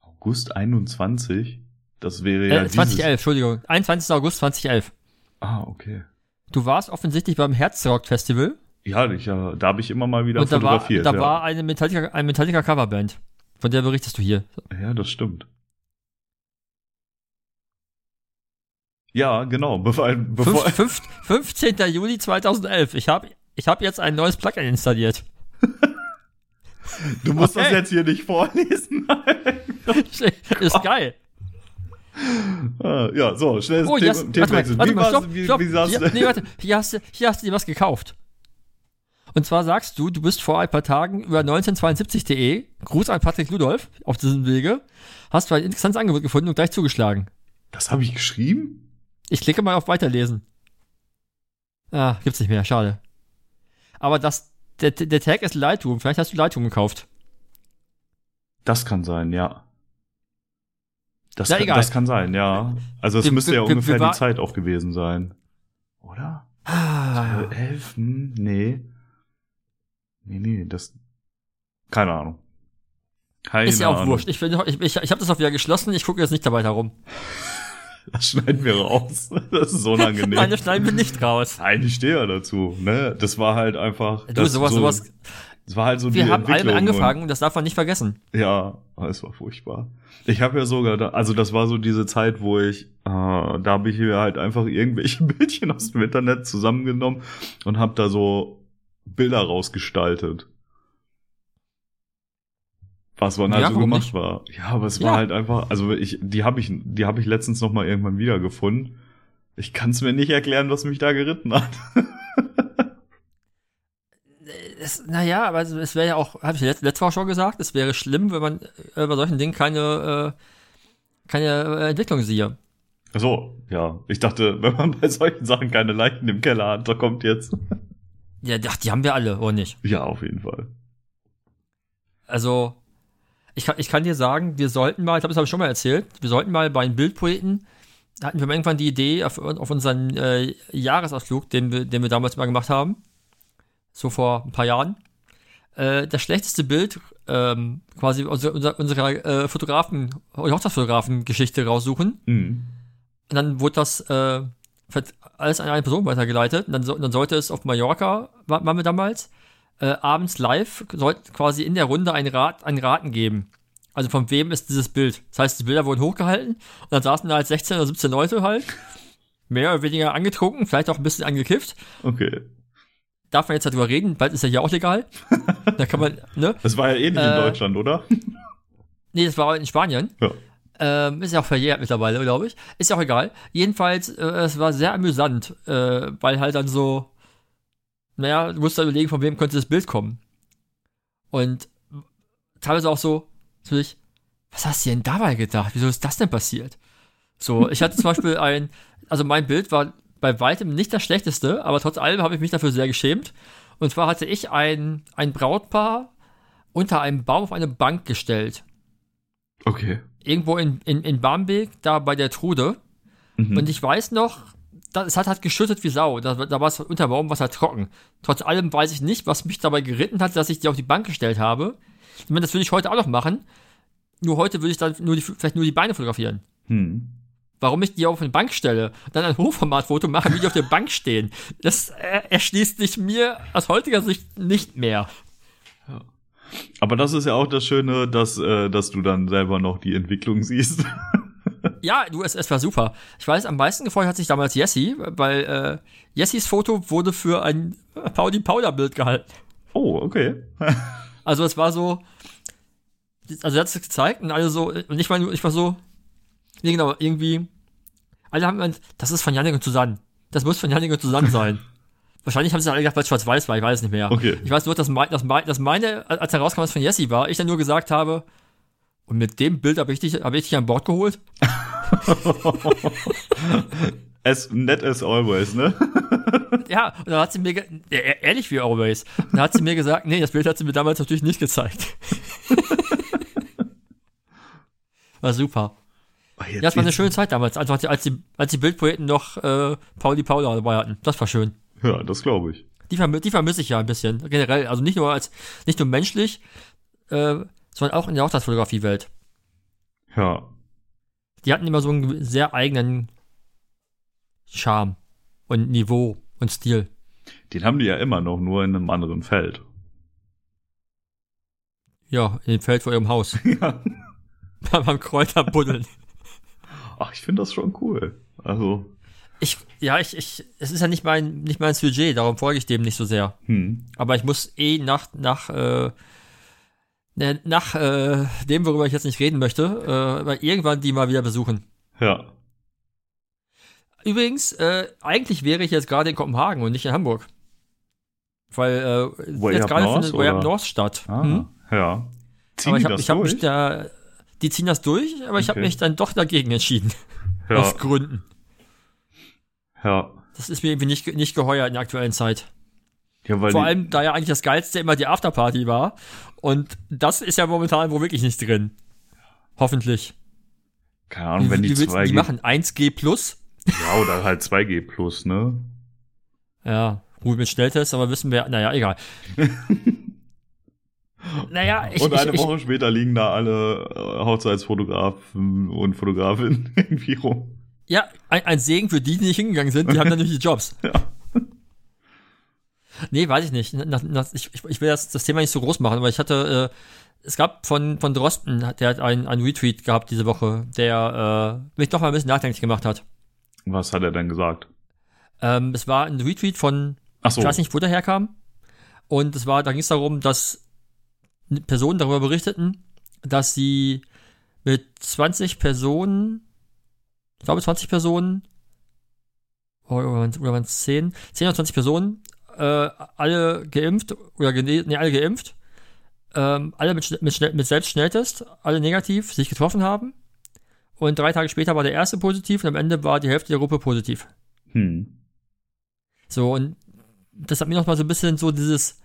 B: August 21? Das wäre ja
A: Äh,
B: dieses...
A: 2011, Entschuldigung. 21. August 2011.
B: Ah, okay.
A: Du warst offensichtlich beim Herzrock Festival
B: Ja, ich, ja, da habe ich immer mal wieder
A: und da war,
B: fotografiert.
A: da
B: ja.
A: war eine Metallica, eine Metallica Coverband. Von der berichtest du hier.
B: ja, das stimmt. Ja, genau. Bevor, bevor,
A: Fünf, fünf, 15. Juli 2011. Ich habe ich hab jetzt ein neues Plugin installiert.
B: du musst das
A: Okay.
B: jetzt hier nicht vorlesen.
A: Ist geil.
B: Ah, ja, so, schnelles
A: Oh, hast,
B: Thema-
A: warte warte
B: Wie,
A: mal, stopp,
B: wie,
A: stopp.
B: wie sah's
A: Hier, nee, warte, hier hast, du, hier hast du dir was gekauft. Und zwar sagst du, du bist vor ein paar Tagen über 1972.de, Gruß an Patrick Ludolf, auf diesem Wege, hast du ein interessantes Angebot gefunden und gleich zugeschlagen.
B: Das habe ich geschrieben?
A: Ich klicke mal auf Weiterlesen. Ah, gibt's nicht mehr, schade. Aber das, der, der Tag ist Lightroom, vielleicht hast du Lightroom gekauft.
B: Das kann sein, ja. Das,
A: Na,
B: kann,
A: egal.
B: das kann sein, ja. Also es
A: Wir-
B: müsste ja
A: wir-
B: ungefähr
A: wir
B: die Zeit auch gewesen sein. Oder?
A: Ah,
B: Äh, elf? Hm, nee. Nee, nee, das. Keine Ahnung. Keine
A: ist ja auch
B: Ahnung.
A: wurscht. Ich, bin, ich, ich, ich habe das auch wieder geschlossen, ich gucke jetzt nicht dabei herum.
B: Das schneiden wir raus. Das ist unangenehm.
A: Nein, das schneiden wir nicht raus.
B: Nein, ich stehe ja dazu. Ne? Das war halt einfach.
A: Du,
B: das
A: sowas,
B: so,
A: sowas,
B: Das war halt so
A: wir
B: die
A: haben
B: Entwicklung
A: angefangen, das darf man nicht vergessen.
B: Und, ja, es war furchtbar. Ich habe ja sogar, da, also das war so diese Zeit, wo ich, äh, da habe ich mir halt einfach irgendwelche Bildchen aus dem Internet zusammengenommen und habe da so Bilder rausgestaltet. Was man halt
A: Ja,
B: so
A: warum
B: gemacht
A: nicht?
B: war. Ja, aber es
A: Ja.
B: war halt einfach, also ich, die habe ich, die habe ich letztens noch mal irgendwann wiedergefunden. Ich kann es mir nicht erklären, was mich da geritten hat.
A: Es, naja, aber es, wäre ja auch, habe ich letzt, letzte Woche schon gesagt, es wäre schlimm, wenn man äh, bei solchen Dingen keine, äh, keine äh, Entwicklung siehe.
B: Ach So, ja. Ich dachte, wenn man bei solchen Sachen keine Leichen im Keller hat, da kommt jetzt.
A: Ja, ach, die haben wir alle, oder nicht?
B: Ja, auf jeden Fall.
A: Also, ich kann, ich kann dir sagen, wir sollten mal, ich glaube, das habe ich schon mal erzählt, wir sollten mal bei den Bildpoeten, da hatten wir mal irgendwann die Idee auf, auf unseren äh, Jahresausflug, den wir, den wir damals mal gemacht haben, so vor ein paar Jahren, äh, das schlechteste Bild ähm, quasi unsere, unser, unsere äh, Fotografen, Hochzeitsfotografen-Geschichte raussuchen.
B: Mhm.
A: Und dann wurde das äh, alles an eine Person weitergeleitet. Und dann, so, dann sollte es auf Mallorca, war, waren wir damals, äh, abends live, sollte quasi in der Runde ein, Rat, ein Raten geben. Also von wem ist dieses Bild? Das heißt, die Bilder wurden hochgehalten und dann saßen da halt 16 oder 17 Leute halt, mehr oder weniger angetrunken, vielleicht auch ein bisschen angekifft.
B: Okay.
A: Darf man jetzt darüber reden? Bald ist ja hier auch legal. da kann man, ne?
B: Das war ja eh nicht in
A: Äh,
B: Deutschland, oder?
A: Nee, das war in Spanien.
B: Ja.
A: Ähm, ist ja auch verjährt mittlerweile, glaube ich. Ist ja auch egal. Jedenfalls, äh, es war sehr amüsant, äh, weil halt dann so, naja, du musst dann überlegen, von wem könnte das Bild kommen. Und teilweise auch so, natürlich, was hast du denn dabei gedacht? Wieso ist das denn passiert? So, ich hatte zum Beispiel ein, also mein Bild war bei weitem nicht das schlechteste, aber trotz allem habe ich mich dafür sehr geschämt. Und zwar hatte ich ein, ein Brautpaar unter einem Baum auf eine Bank gestellt
B: Okay.
A: irgendwo in, in, in Barmbek, da bei der Trude.
B: Mhm.
A: Und ich weiß noch, da, es hat halt geschüttet wie Sau. Da, da war es unter Baumwasser trocken. Trotz allem weiß ich nicht, was mich dabei geritten hat, dass ich die auf die Bank gestellt habe. Ich meine, das würde ich heute auch noch machen. Nur heute würde ich dann nur die, vielleicht nur die Beine fotografieren.
B: Hm.
A: Warum ich die auf eine Bank stelle, dann ein Hochformatfoto mache, wie die auf der Bank stehen, das äh, erschließt sich mir aus heutiger Sicht nicht mehr.
B: Aber das ist ja auch das Schöne, dass, äh, dass du dann selber noch die Entwicklung siehst.
A: Ja, du, es, es war super. Ich weiß, am meisten gefreut hat sich damals Jessie, weil äh, Jessies Foto wurde für ein Pauli Powder Bild gehalten.
B: oh, okay.
A: Also es war so, also er hat es gezeigt und alle so, und ich war, nur- ich war so, nee genau, irgendwie, alle haben gemeint, das ist von Janik und Susanne. Das muss von Janik und Susanne sein. Wahrscheinlich haben sie alle gedacht, weil es schwarz-weiß war, ich weiß es nicht mehr.
B: Okay.
A: Ich weiß nur, dass, mein, dass, mein, dass meine, als herauskam, es von Jessie war, ich dann nur gesagt habe, und mit dem Bild habe ich dich, habe ich dich an Bord geholt.
B: As net as always, ne?
A: Ja, und dann hat sie mir, e- ehrlich wie always, und dann hat sie mir gesagt, nee, das Bild hat sie mir damals natürlich nicht gezeigt. War super.
B: Jetzt-
A: Ja, es war eine schöne Zeit damals, als, als die, als die Bildpoeten noch äh, Pauli Paula dabei hatten. Das war schön.
B: Ja, das glaube ich.
A: Die, vermi die vermisse ich ja ein bisschen. Generell. Also nicht nur als, nicht nur menschlich, äh, sondern auch in der Hochzeitsfotografiewelt.
B: Ja.
A: Die hatten immer so einen sehr eigenen Charme und Niveau und Stil.
B: Den haben die ja immer noch, nur in einem anderen Feld.
A: Ja, in dem Feld vor ihrem Haus.
B: Ja.
A: Beim Kräuterbuddeln.
B: Ach, ich finde das schon cool. Also,
A: Ich, ja, ich, ich, es ist ja nicht mein, nicht mein Sujet, darum folge ich dem nicht so sehr.
B: hm.
A: Aber ich muss eh nach, nach, äh, nach äh, dem, worüber ich jetzt nicht reden möchte, äh, weil irgendwann die mal wieder besuchen.
B: Ja.
A: Übrigens, äh, eigentlich wäre ich jetzt gerade in Kopenhagen und nicht in Hamburg. Weil äh,
B: Way
A: jetzt gerade findet Way Up? North statt.
B: Ah,
A: Hm?
B: ja. Ziehen
A: Aber ich
B: die
A: habe ich hab mich da, die ziehen das durch, aber ich habe
B: Okay.
A: mich dann doch dagegen entschieden.
B: ja.
A: Aus Gründen.
B: ja.
A: Das ist mir irgendwie nicht, nicht geheuer in der aktuellen Zeit.
B: Ja,
A: Vor allem, da ja eigentlich das Geilste immer die Afterparty war. Und das ist ja momentan wohl wirklich nicht drin. Hoffentlich.
B: keine Ahnung, wenn die
A: Wie willst du
B: 2G,
A: die machen? 1G plus?
B: ja, oder halt 2G plus, ne?
A: Ja, gut mit Schnelltest, aber wissen wir, naja, egal. naja, ich,
B: und eine
A: ich, ich,
B: Woche später liegen da alle äh, Hochzeitsfotografen und Fotografinnen irgendwie rum.
A: ja, ein, ein Segen für die, die nicht hingegangen sind, die haben dann nämlich die Jobs.
B: Ja.
A: Nee, weiß ich nicht. Nach, nach, ich, ich will das, das Thema nicht so groß machen, aber ich hatte, äh, es gab von, von Drosten, der hat einen, einen Retweet gehabt diese Woche, der äh, mich doch mal ein bisschen nachdenklich gemacht hat.
B: Was hat er denn gesagt?
A: Ähm, es war ein Retweet von
B: Ach so.
A: Ich weiß nicht, wo der herkam. Und es war, da ging es darum, dass Personen darüber berichteten, dass sie mit 20 Personen, ich glaube 20 Personen, oder waren es 10, 10 oder 20 Personen, äh, alle geimpft, oder nee, alle geimpft, ähm, alle mit, mit, mit Selbstschnelltest, alle negativ, sich getroffen haben. Und drei Tage später war der erste positiv und am Ende war die Hälfte der Gruppe positiv.
B: Hm.
A: So, und das hat mir noch mal so ein bisschen so dieses,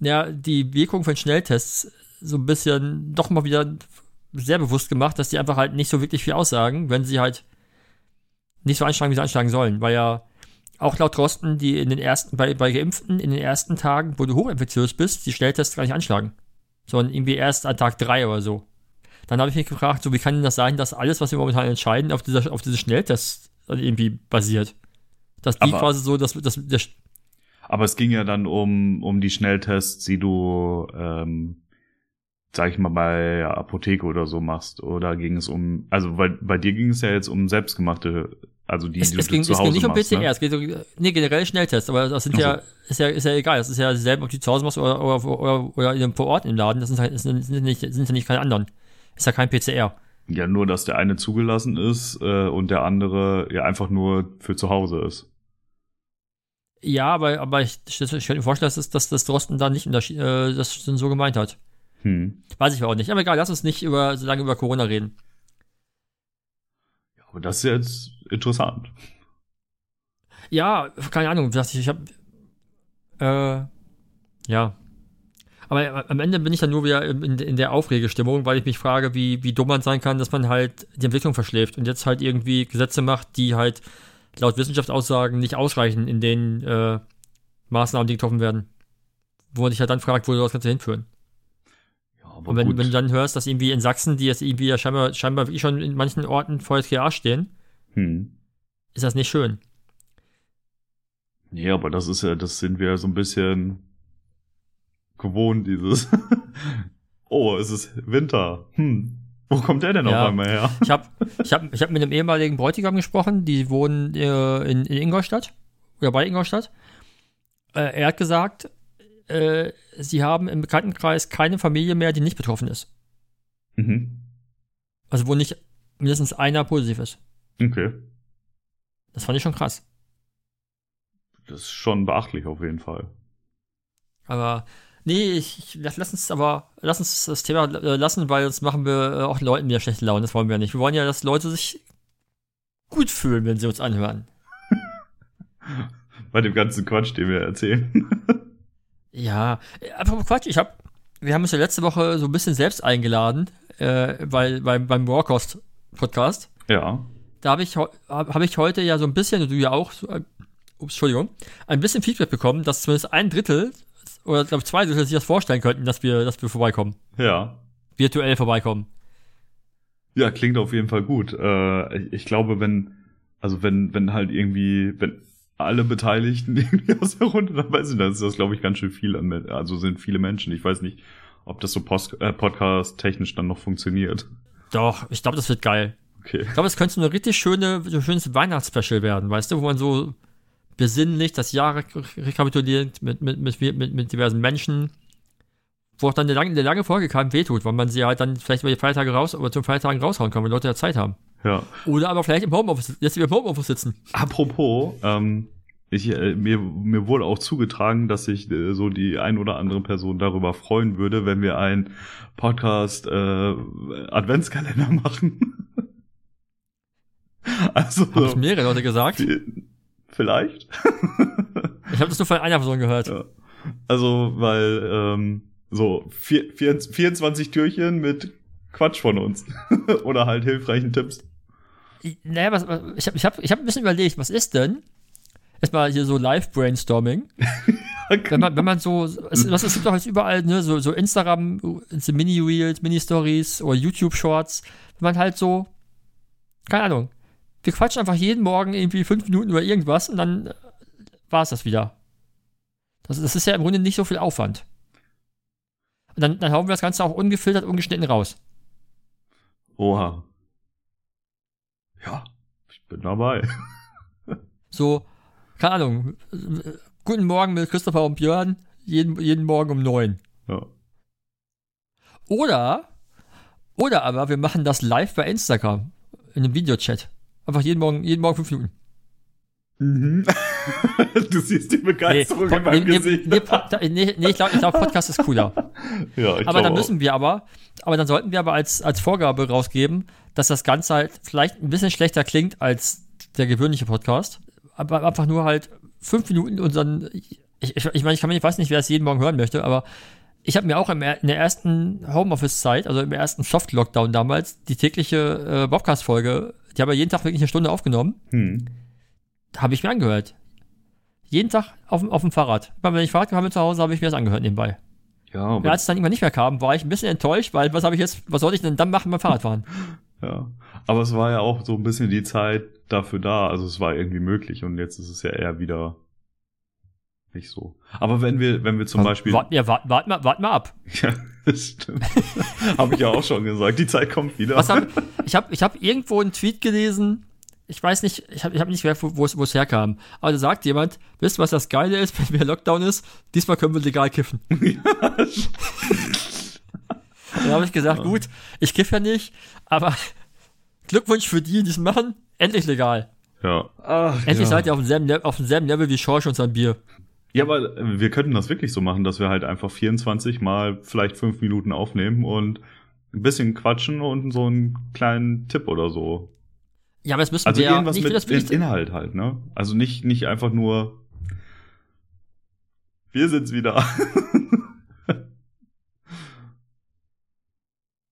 A: ja, die Wirkung von Schnelltests so ein bisschen doch mal wieder sehr bewusst gemacht, dass die einfach halt nicht so wirklich viel aussagen, wenn sie halt nicht so einschlagen, wie sie einschlagen sollen. Weil ja auch laut Drosten, die in den ersten, bei, bei Geimpften in den ersten Tagen, wo du hochinfektiös bist, die Schnelltests gar nicht anschlagen. Sondern irgendwie erst an Tag drei oder so. Dann habe ich mich gefragt, so wie kann denn das sein, dass alles, was wir momentan entscheiden, auf dieser, auf diese Schnelltests irgendwie basiert? Dass die
B: Aber-
A: quasi so, dass, dass der,
B: Aber es ging ja dann um, um die Schnelltests, die du, ähm, sag ich mal, bei Apotheke oder so machst. Oder ging es um, also bei, bei dir ging es ja jetzt um selbstgemachte, also die,
A: es,
B: die
A: es ging,
B: zu
A: es
B: Hause
A: ging nicht um
B: machst,
A: PCR,
B: ne?
A: es geht um, nee, generell Schnelltests, aber das sind
B: Ach so.
A: ja, ist ja, ist ja egal, das ist ja selber, ob du die zu Hause machst oder, oder, oder, oder in einem vor Ort im Laden, das sind, halt, sind, sind, nicht, sind ja nicht keine anderen. Ist ja kein PCR.
B: Ja, nur, dass der eine zugelassen ist äh, und der andere ja einfach nur für zu Hause ist.
A: Ja, aber, aber ich, ich, ich könnte mir vorstellen, dass, das- dass das Drosten da nicht äh, das so gemeint hat.
B: Hm.
A: Weiß ich auch nicht. Aber egal, lass uns nicht über, so lange über Corona reden.
B: Aber das ist jetzt interessant.
A: Ja, keine Ahnung, ich, ich habe, äh, ja. Aber am Ende bin ich dann nur wieder in, in der Aufregestimmung, weil ich mich frage, wie, wie dumm man sein kann, dass man halt die Entwicklung verschläft und jetzt halt irgendwie Gesetze macht, die halt laut Wissenschaftsaussagen nicht ausreichen in den äh, Maßnahmen, die getroffen werden. Wo man sich halt dann fragt, wo soll das Ganze hinführen.
B: Aber
A: Und wenn,
B: gut.
A: wenn du dann hörst, dass irgendwie in Sachsen, die jetzt irgendwie ja scheinbar, scheinbar wirklich schon in manchen Orten vor SGA stehen,
B: hm.
A: ist das nicht schön.
B: Nee, aber das ist ja, das sind wir so ein bisschen gewohnt, dieses. oh, es ist Winter. Hm. Wo kommt der denn
A: Ja.
B: auf einmal her?
A: Ich habe ich hab, ich hab mit einem ehemaligen Bräutigam gesprochen, die wohnen äh, in, in Ingolstadt oder bei Ingolstadt. Äh, er hat gesagt, äh, sie haben im Bekanntenkreis keine Familie mehr, die nicht betroffen ist.
B: Mhm.
A: Also wo nicht mindestens einer positiv ist.
B: Okay.
A: Das fand ich schon krass.
B: Das ist schon beachtlich auf jeden Fall.
A: Aber nee, ich, ich lass, uns aber lass uns das Thema äh, lassen, weil sonst machen wir äh, auch Leuten wieder schlechte Laune. Das wollen wir ja nicht. Wir wollen ja, dass Leute sich gut fühlen, wenn sie uns anhören.
B: Bei dem ganzen Quatsch, den wir erzählen.
A: Ja, einfach mal Quatsch. Ich hab, wir haben uns ja letzte Woche so ein bisschen selbst eingeladen äh, weil beim, beim Warcost Podcast,
B: Ja.
A: da habe ich, hab ich heute ja so ein bisschen, und du ja auch, so, äh, ups, Entschuldigung, ein bisschen Feedback bekommen, dass zumindest ein Drittel oder glaube zwei Drittel sich das vorstellen könnten, dass wir, dass wir vorbeikommen.
B: Ja.
A: Virtuell vorbeikommen.
B: Ja, klingt auf jeden Fall gut. Äh, ich glaube, wenn, also wenn, wenn halt irgendwie, wenn alle Beteiligten irgendwie aus der Runde dabei sind, dann ist das, glaube ich, ganz schön viel. an Also sind viele Menschen. Ich weiß nicht, ob das so Post äh, Podcast-technisch dann noch funktioniert.
A: Doch, ich glaube, das wird geil.
B: Okay.
A: Ich glaube, es könnte so eine richtig schöne, so ein schönes Weihnachtsspecial werden, weißt du, wo man so besinnlich das Jahr re rekapituliert mit, mit, mit, mit, mit diversen Menschen, wo auch dann eine lange, eine lange Folge keinem wehtut, weil man sie halt dann vielleicht über die Feiertage raus oder zum Feiertagen raushauen kann, wenn Leute ja Zeit haben.
B: Ja.
A: Oder aber vielleicht im Homeoffice, jetzt wir im Homeoffice sitzen.
B: Apropos, ähm, ich, äh, mir, mir wurde auch zugetragen, dass sich äh, so die ein oder andere Person darüber freuen würde, wenn wir einen Podcast äh, Adventskalender machen. also
A: Haben es mehrere Leute gesagt.
B: vielleicht.
A: Ich habe das nur von einer Person gehört.
B: Ja. Also, weil ähm, so vier, vier, 24 Türchen mit Quatsch von uns. oder halt hilfreichen Tipps.
A: Naja, was, was, ich habe ich hab, ich hab ein bisschen überlegt, was ist denn? Erstmal hier so Live-Brainstorming. wenn man, wenn man so, es, es gibt doch jetzt überall, ne, so, so Instagram, so Mini-Reels, Mini-Stories oder YouTube-Shorts, wenn man halt so, keine Ahnung, wir quatschen einfach jeden Morgen irgendwie fünf Minuten über irgendwas und dann äh, war es das wieder. Das, das ist ja im Grunde nicht so viel Aufwand. Dann, dann hauen wir das Ganze auch ungefiltert, ungeschnitten raus.
B: Oha. Ja, ich bin dabei.
A: So, keine Ahnung, guten Morgen mit Christopher und Björn, jeden, jeden Morgen um neun.
B: Ja.
A: Oder, oder aber wir machen das live bei Instagram in einem Videochat. Einfach jeden Morgen, jeden Morgen fünf Minuten.
B: Mhm. du siehst die Begeisterung in meinem
A: nee,
B: Gesicht.
A: nee, nee, nee, ich glaube, ich glaub, Podcast ist cooler.
B: ja, ich
A: aber dann müssen wir aber, aber dann sollten wir aber als, als Vorgabe rausgeben, dass das Ganze halt vielleicht ein bisschen schlechter klingt als der gewöhnliche Podcast. Aber einfach nur halt fünf Minuten unseren, ich, ich, ich meine, ich kann mir, ich weiß nicht, wer es jeden Morgen hören möchte, aber ich habe mir auch im, in der ersten Homeoffice-Zeit, also im ersten Soft-Lockdown damals, die tägliche äh, Bobcast-Folge, die haben wir jeden Tag wirklich eine Stunde aufgenommen,
B: auch. Hm.
A: Habe ich mir angehört. Jeden Tag auf, dem- auf dem Fahrrad. Immer wenn ich Fahrrad gefahren bin zu Hause, habe ich mir das angehört nebenbei.
B: Ja, aber,
A: als es dann irgendwann nicht mehr kam, war ich ein bisschen enttäuscht, weil was habe ich jetzt, was soll ich denn dann machen beim Fahrradfahren?
B: ja. aber es war ja auch so ein bisschen die Zeit dafür da. Also es war irgendwie möglich und jetzt ist es ja eher wieder nicht so. Aber wenn wir, wenn wir zum Beispiel.
A: Wart, ja, wart, wart, mal, wart mal ab.
B: Ja, das stimmt. habe ich ja auch schon gesagt. Die Zeit kommt wieder.
A: Was hab, ich habe ich hab irgendwo einen Tweet gelesen, ich weiß nicht, ich habe ich hab nicht gehört, wo es wo es herkam, aber da sagt jemand, wisst ihr, was das Geile ist, wenn wir Lockdown ist? Diesmal können wir legal kiffen. Dann habe ich gesagt, gut, ich kiff ja nicht, aber Glückwunsch für die, die es machen, endlich legal.
B: ja. Ach,
A: Endlich
B: ja.
A: seid ihr auf demselben, auf demselben Level wie Schorsch und sein Bier.
B: Ja, aber äh, wir könnten das wirklich so machen, dass wir halt einfach 24 mal vielleicht fünf Minuten aufnehmen und ein bisschen quatschen und so einen kleinen Tipp oder so.
A: Ja, aber das müssen
B: Also
A: wir ja
B: irgendwas
A: nicht
B: mit Inhalt halt, ne? Also nicht, nicht einfach nur wir sind's wieder.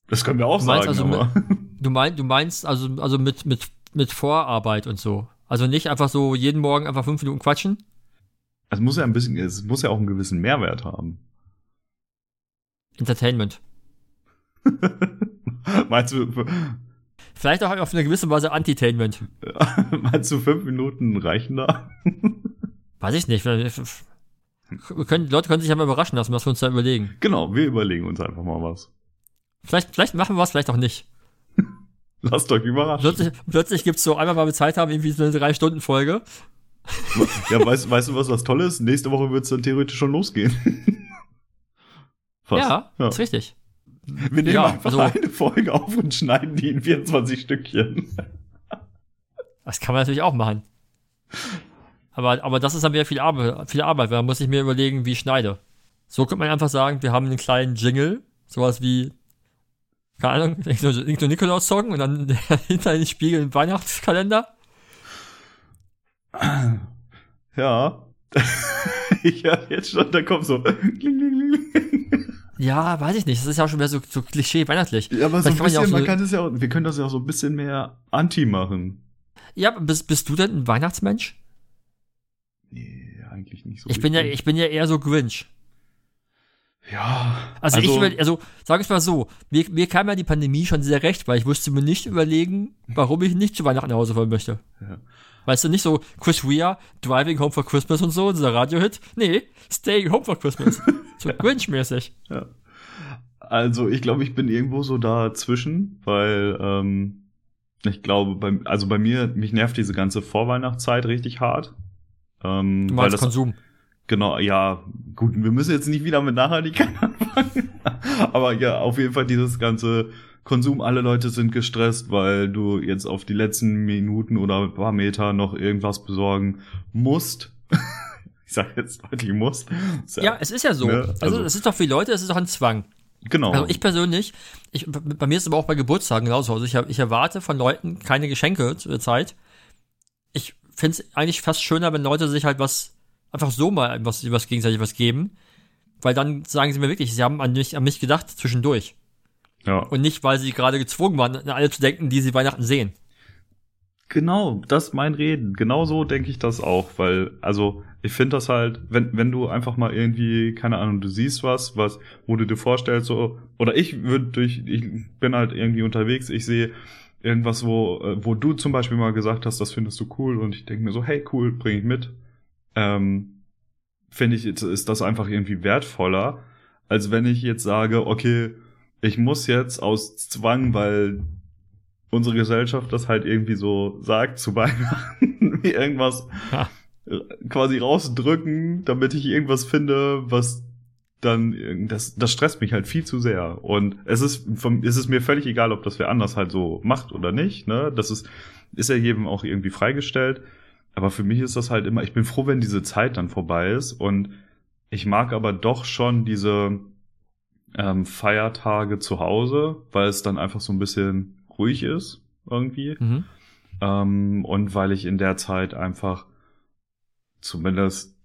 B: das können wir auch
A: Du meinst
B: sagen,
A: also
B: aber.
A: Du, mein, du meinst also, also mit, mit, mit Vorarbeit und so. Also nicht einfach so jeden Morgen einfach fünf Minuten quatschen.
B: Es muss ja ein bisschen, es muss ja auch einen gewissen Mehrwert haben.
A: Entertainment.
B: meinst du,
A: Vielleicht auch auf eine gewisse Weise Entertainment.
B: meinst du fünf Minuten reichen da?
A: Weiß ich nicht. Wir können, die Leute können sich ja mal überraschen lassen, was wir uns da überlegen.
B: Genau, wir überlegen uns einfach mal was.
A: Vielleicht, vielleicht machen wir es, vielleicht auch nicht.
B: Lasst euch überraschen.
A: Plötzlich, plötzlich gibt's so einmal, weil wir Zeit haben, irgendwie so eine Drei-Stunden-Folge.
B: Ja, weißt, weißt du, was das Tolle ist? Nächste Woche wird's dann theoretisch schon losgehen. Fast.
A: Ja,
B: ja.
A: ist richtig.
B: Wir nehmen
A: Ja,
B: einfach
A: also-
B: eine Folge auf und schneiden die in 24 Stückchen.
A: Das kann man natürlich auch machen. Aber, aber das ist dann wieder viel Arbeit, viel Arbeit, weil dann muss ich mir überlegen, wie ich schneide. So könnte man einfach sagen, wir haben einen kleinen Jingle, sowas wie, keine Ahnung, irgendein Nikolaus-Song und dann hinter den Spiegel ein Weihnachtskalender.
B: Ja. ich höre jetzt schon, da kommt so.
A: Ja, weiß ich nicht. Das ist ja auch schon wieder so, so klischee weihnachtlich.
B: Ja, aber so ein
A: kann man ja
B: bisschen,
A: auch
B: man
A: so-
B: kann das ja auch, wir können das ja auch so ein bisschen mehr anti machen.
A: Ja, bist, bist du denn ein Weihnachtsmensch?
B: Nee, eigentlich nicht so.
A: Ich bin ja, ich bin ja eher so Grinch.
B: ja.
A: Also, ich will, also sag ich mal so, mir, mir kam ja die Pandemie schon sehr recht, weil ich musste mir nicht überlegen, warum ich nicht zu Weihnachten nach Hause wollen möchte.
B: Ja.
A: Weißt du, nicht so Chris Rea, Driving Home for Christmas und so, dieser Radiohit. Nee, Staying Home for Christmas. So Grinch-mäßig.
B: Ja. Also ich glaube, ich bin irgendwo so dazwischen, weil ähm, ich glaube, bei, also bei mir, mich nervt diese ganze Vorweihnachtszeit richtig hart. Ähm,
A: Du
B: weil das,
A: Konsum.
B: Genau, ja, gut, wir müssen jetzt nicht wieder mit Nachhaltigkeit anfangen. Aber ja, auf jeden Fall dieses ganze Konsum, alle Leute sind gestresst, weil du jetzt auf die letzten Minuten oder ein paar Meter noch irgendwas besorgen musst. ich sag jetzt deutlich musst. Ist
A: Ja, es ist ja so.
B: Ne,
A: Also,
B: also-
A: es ist doch für Leute, es ist doch ein Zwang.
B: genau.
A: Also ich persönlich, ich, bei mir ist es aber auch bei Geburtstagen genauso. Also ich, ich erwarte von Leuten keine Geschenke zu der Zeit. Ich finde es eigentlich fast schöner, wenn Leute sich halt was, einfach so mal was, was gegenseitig was geben. Weil dann sagen sie mir wirklich, sie haben an mich, an mich gedacht zwischendurch.
B: Ja.
A: Und nicht, weil sie gerade gezwungen waren, an alle zu denken, die sie Weihnachten sehen.
B: Genau, das ist mein Reden. Genau so denke ich das auch, weil, also, ich finde das halt, wenn, wenn du einfach mal irgendwie, keine Ahnung, du siehst was, was, wo du dir vorstellst, so, oder ich würde durch, ich bin halt irgendwie unterwegs, ich sehe irgendwas, wo, äh, wo du zum Beispiel mal gesagt hast, das findest du cool, und ich denke mir so, hey, cool, bring ich mit. Ähm, finde ich, ist das einfach irgendwie wertvoller, als wenn ich jetzt sage, okay, ich muss jetzt aus Zwang, weil unsere Gesellschaft das halt irgendwie so sagt zu Weihnachten, irgendwas äh, quasi rausdrücken, damit ich irgendwas finde, was dann, das, das stresst mich halt viel zu sehr. Und es ist, vom, es ist mir völlig egal, ob das wer anders halt so macht oder nicht, ne, das ist, ist ja jedem auch irgendwie freigestellt. Aber für mich ist das halt immer, ich bin froh, wenn diese Zeit dann vorbei ist und ich mag aber doch schon diese ähm, Feiertage zu Hause, weil es dann einfach so ein bisschen ruhig ist irgendwie.
A: Mhm.
B: Ähm, und weil ich in der Zeit einfach zumindest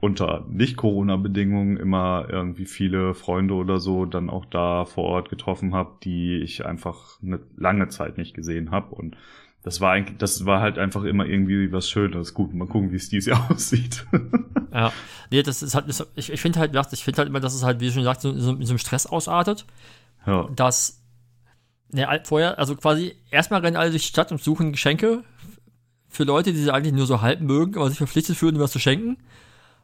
B: unter Nicht-Corona-Bedingungen immer irgendwie viele Freunde oder so dann auch da vor Ort getroffen habe, die ich einfach eine lange Zeit nicht gesehen habe. Und das war eigentlich, das war halt einfach immer irgendwie was Schönes. Gut, mal gucken, wie es dieses Jahr aussieht.
A: Ja. Nee, das ist halt, das, ich, ich finde halt, ich finde halt immer, dass es halt, wie du schon sagst, so, so, in so einem Stress ausartet.
B: ja.
A: dass ne, vorher, also quasi erstmal rennen alle durch die Stadt und suchen Geschenke für Leute, die sie eigentlich nur so halb mögen, aber sich verpflichtet fühlen, was zu schenken.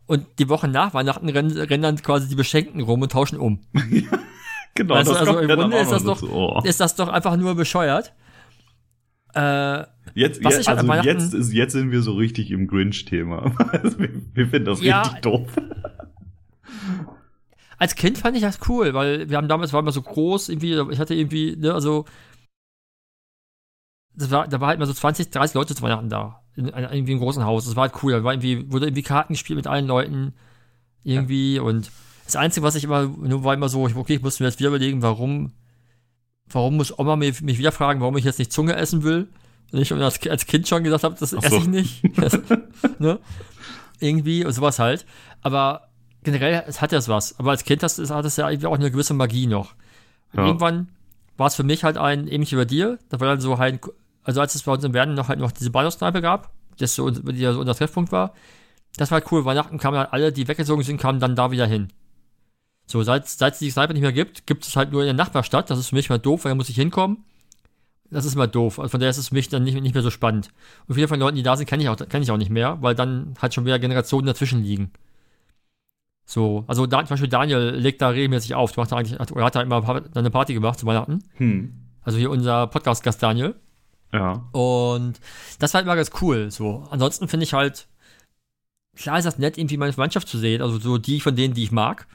A: Und die Woche nach Weihnachten rennen, rennen dann quasi die Beschenkten rum und tauschen um.
B: Genau,
A: Weißt du, also im Grunde
B: auch
A: ist das doch-
B: dazu. Oh.
A: Ist das doch einfach nur bescheuert? Äh,
B: Jetzt,
A: Was
B: jetzt, also jetzt, ist, jetzt sind wir so richtig im Grinch-Thema. Also wir, wir finden das
A: Ja.
B: richtig doof.
A: als Kind fand ich das cool, weil wir haben damals, war immer so groß, irgendwie, ich hatte irgendwie, ne, also, war, da war halt mal so 20, 30 Leute zu Weihnachten da. In, in irgendwie einem großen Haus. Das war halt cool. Da war irgendwie, wurde irgendwie Karten gespielt mit allen Leuten. Irgendwie. Und das Einzige, was ich immer, nur war immer so, okay, ich musste mir jetzt wieder überlegen, warum, warum muss Oma mich, mich wieder fragen, warum ich jetzt nicht Zunge essen will. Und ich als, als Kind schon gesagt habe, das
B: Ach
A: esse
B: so.
A: ich nicht. ne? Irgendwie und sowas halt. Aber generell, es hat ja was. Aber als Kind hat es hat es ja irgendwie auch eine gewisse Magie noch.
B: Ja.
A: irgendwann war es für mich halt ein, ähnlich wie bei dir, da war dann so halt, also als es bei uns in Werden noch halt noch diese Bahnhofskneipe gab, das so, die ja so unser Treffpunkt war, das war halt cool. Weihnachten kamen halt alle, die weggezogen sind, kamen dann da wieder hin. So, seit, seit es die Kneipe nicht mehr gibt, gibt es halt nur in der Nachbarstadt. Das ist für mich mal doof, weil da muss ich hinkommen. Das ist mal doof. Also von daher ist es für mich dann nicht, nicht mehr so spannend. Und viele von den Leuten, die da sind, kenne ich, auch, kenn ich auch nicht mehr, weil dann halt schon wieder Generationen dazwischen liegen. So, also da, zum Beispiel Daniel legt da regelmäßig auf. Macht da eigentlich, hat- oder hat da immer eine Party gemacht zu Weihnachten.
B: Hm.
A: Also hier unser Podcast-Gast Daniel.
B: Ja.
A: Und das war halt immer ganz cool. So. Ansonsten finde ich halt, klar ist das nett, irgendwie meine Mannschaft zu sehen, also so die von denen, die ich mag.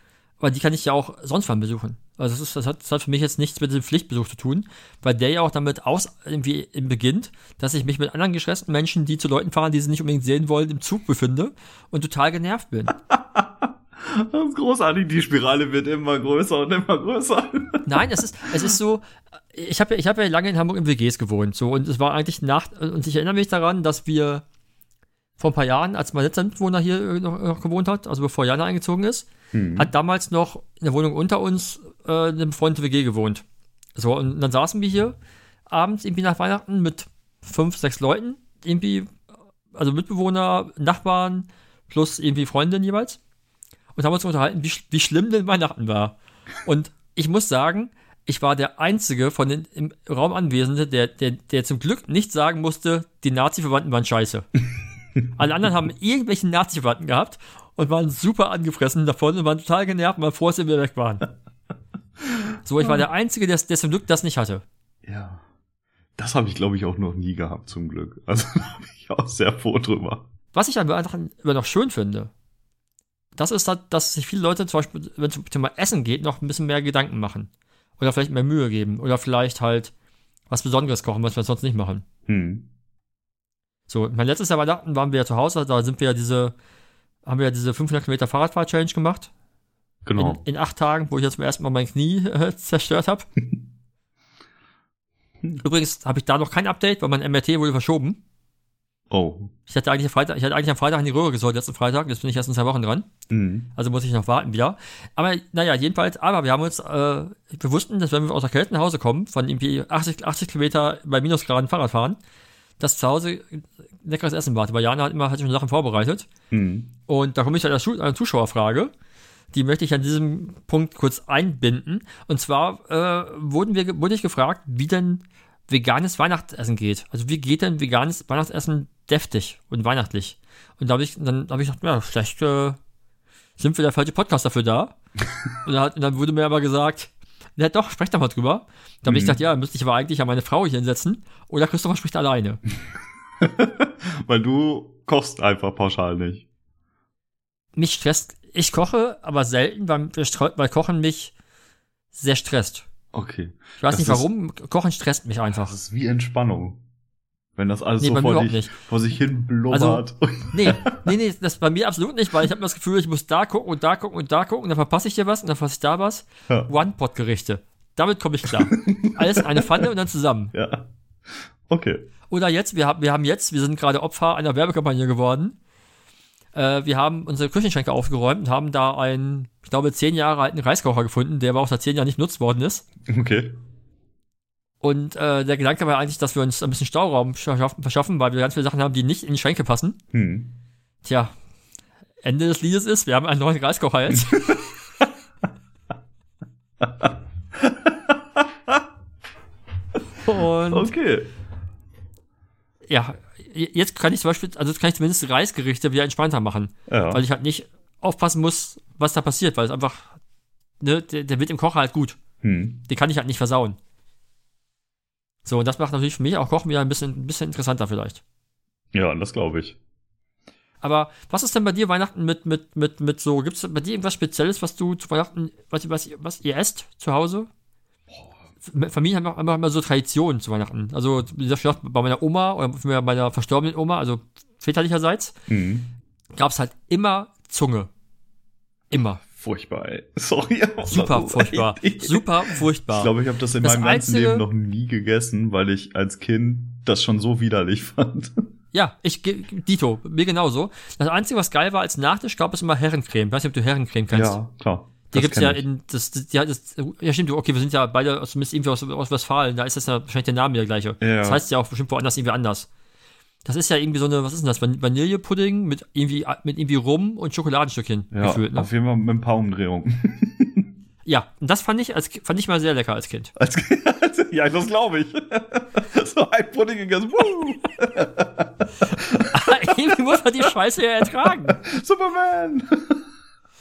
A: Aber die kann ich ja auch sonst wann besuchen. Also das, ist, das, hat, das hat für mich jetzt nichts mit dem Pflichtbesuch zu tun, weil der ja auch damit aus irgendwie beginnt, dass ich mich mit anderen gestressten Menschen, die zu Leuten fahren, die sie nicht unbedingt sehen wollen, im Zug befinde und total genervt bin.
B: Das ist großartig. Die Spirale wird immer größer und immer größer.
A: Nein, es ist, es ist so, ich habe ja, ich hab ja lange in Hamburg in WGs gewohnt, so, und es war eigentlich nach, und ich erinnere mich daran, dass wir vor ein paar Jahren, als mein letzter Mitbewohner hier noch, noch gewohnt hat, also bevor Jana eingezogen ist,
B: Hm.
A: hat damals noch in der Wohnung unter uns äh, eine befreundete WG gewohnt. So, und dann saßen wir hier abends irgendwie nach Weihnachten mit fünf, sechs Leuten, irgendwie, also Mitbewohner, Nachbarn, plus irgendwie Freundinnen jeweils. Und haben uns unterhalten, wie, wie schlimm denn Weihnachten war. Und ich muss sagen, ich war der Einzige von den im Raum Anwesenden, der, der, der zum Glück nicht sagen musste, die Nazi-Verwandten waren scheiße. Alle anderen haben irgendwelche Nazi-Verwandten gehabt und waren super angefressen davon und waren total genervt, mal vor sie wieder weg waren. So, ich war der Einzige, der, der zum Glück das nicht hatte.
B: Ja. Das habe ich, glaube ich, auch noch nie gehabt, zum Glück. Also da bin ich auch sehr froh drüber.
A: Was ich aber einfach immer noch schön finde, das ist, halt, dass sich viele Leute zum Beispiel, wenn es zum Thema Essen geht, noch ein bisschen mehr Gedanken machen. Oder vielleicht mehr Mühe geben. Oder vielleicht halt was Besonderes kochen, was wir sonst nicht machen.
B: Hm.
A: So, mein letztes Jahr Weihnachten waren wir ja zu Hause, da sind wir ja diese, haben wir ja diese 500 Kilometer Fahrradfahr-Challenge gemacht.
B: Genau.
A: In, in acht Tagen, wo ich jetzt zum ersten Mal mein Knie äh, zerstört habe. Übrigens habe ich da noch kein Update, weil mein MRT wurde verschoben.
B: oh.
A: Ich hatte eigentlich am Freitag, ich hatte eigentlich am Freitag in die Röhre gesollt, letzten Freitag, jetzt bin ich erst in zwei Wochen dran.
B: Hm.
A: Also muss ich noch warten wieder. Aber naja, jedenfalls, aber wir haben uns, äh, wir wussten, dass wenn wir aus der Kälte nach Hause kommen, von irgendwie 80, 80 Kilometer bei Minusgraden Fahrrad fahren, dass zu Hause leckeres Essen wartet. Weil Jana hat immer hat schon Sachen vorbereitet.
B: Hm.
A: Und da komme ich zu einer, Schu- einer Zuschauerfrage. Die möchte ich an diesem Punkt kurz einbinden. Und zwar äh, wurden wir, wurde ich gefragt, wie denn veganes Weihnachtsessen geht. Also wie geht denn veganes Weihnachtsessen deftig und weihnachtlich? Und da habe ich, dann habe ich gedacht, ja, vielleicht äh, sind wir der falsche Podcast dafür da. und, dann und dann wurde mir aber gesagt, ja doch, sprecht doch mal drüber. Da habe ich
B: Mhm.
A: gedacht, ja, müsste ich aber eigentlich ja meine Frau hier hinsetzen. Oder Christopher spricht alleine.
B: Weil du kochst einfach pauschal nicht.
A: mich stresst, ich koche, aber selten, weil, weil Kochen mich sehr stresst.
B: Okay.
A: Ich weiß
B: Das
A: nicht
B: ist-
A: warum, Kochen stresst mich einfach.
B: Das ist wie Entspannung. Wenn das alles
A: Nee,
B: so vor, dich, vor sich hin blubbert.
A: Nee, nee, nee, das bei mir absolut nicht, weil ich habe das Gefühl, ich muss da gucken und da gucken und da gucken und dann verpasse ich hier was und dann verpasse ich da was.
B: Ja.
A: One-Pot-Gerichte. Damit komme ich klar. Alles in eine Pfanne und dann zusammen.
B: ja. Okay.
A: Oder jetzt, wir haben, wir haben jetzt, wir sind gerade Opfer einer Werbekampagne geworden. Äh, wir haben unsere Küchenschränke aufgeräumt und haben da einen, ich glaube, zehn Jahre alten Reiskocher gefunden, der aber auch seit zehn Jahren nicht genutzt worden ist.
B: Okay.
A: Und äh, der Gedanke war eigentlich, dass wir uns ein bisschen Stauraum verschaffen, verschaffen, weil wir ganz viele Sachen haben, die nicht in die Schränke passen.
B: Hm.
A: Tja, Ende des Liedes ist, wir haben einen neuen Reiskocher jetzt. Und
B: Okay.
A: Ja, jetzt kann ich zum Beispiel, also jetzt kann ich zumindest Reisgerichte wieder entspannter machen,
B: Ja.
A: weil ich halt nicht aufpassen muss, was da passiert, weil es einfach, ne, der, der wird im Kocher halt gut.
B: Hm.
A: Den kann ich halt nicht versauen. So, und das macht natürlich für mich auch Kochen wieder ein bisschen, ein bisschen interessanter vielleicht.
B: Ja, das glaube ich.
A: Aber was ist denn bei dir Weihnachten mit, mit, mit, mit so, gibt es bei dir irgendwas Spezielles, was du zu Weihnachten, was, was, ihr- was ihr esst zu Hause? Familien haben auch immer, immer so Traditionen zu Weihnachten. Also, wie gesagt, bei meiner Oma oder bei meiner verstorbenen Oma, also väterlicherseits,
B: Hm.
A: gab es halt immer Zunge. Immer.
B: Furchtbar, ey. Sorry.
A: Super furchtbar. Super furchtbar.
B: Ich glaube, ich habe das in
A: Das
B: meinem ganzen
A: einzige-
B: Leben noch nie gegessen, weil ich als Kind das schon so widerlich fand.
A: Ja, ich, Dito, mir genauso. Das Einzige, was geil war als Nachtisch, gab es immer Herrencreme. Ich weiß nicht, ob du Herrencreme kennst.
B: klar.
A: Die gibt's
B: kenn
A: ja in, das, ja, das, ja stimmt, okay, wir sind ja beide aus, zumindest irgendwie aus, aus Westfalen, da ist das ja wahrscheinlich der Name der gleiche.
B: Ja.
A: Das heißt ja auch bestimmt woanders irgendwie anders. Das ist ja irgendwie so eine, was ist denn das, Van- Vanillepudding mit irgendwie, mit irgendwie Rum und Schokoladenstückchen
B: Ja,
A: gefüllt, ne?
B: auf jeden Fall mit ein paar Umdrehungen.
A: Ja, und das fand ich als, fand ich mal sehr lecker als Kind.
B: Als, ja, das glaube ich. so ein Pudding. Woo!
A: Aber irgendwie muss man die Scheiße ja ertragen.
B: Superman!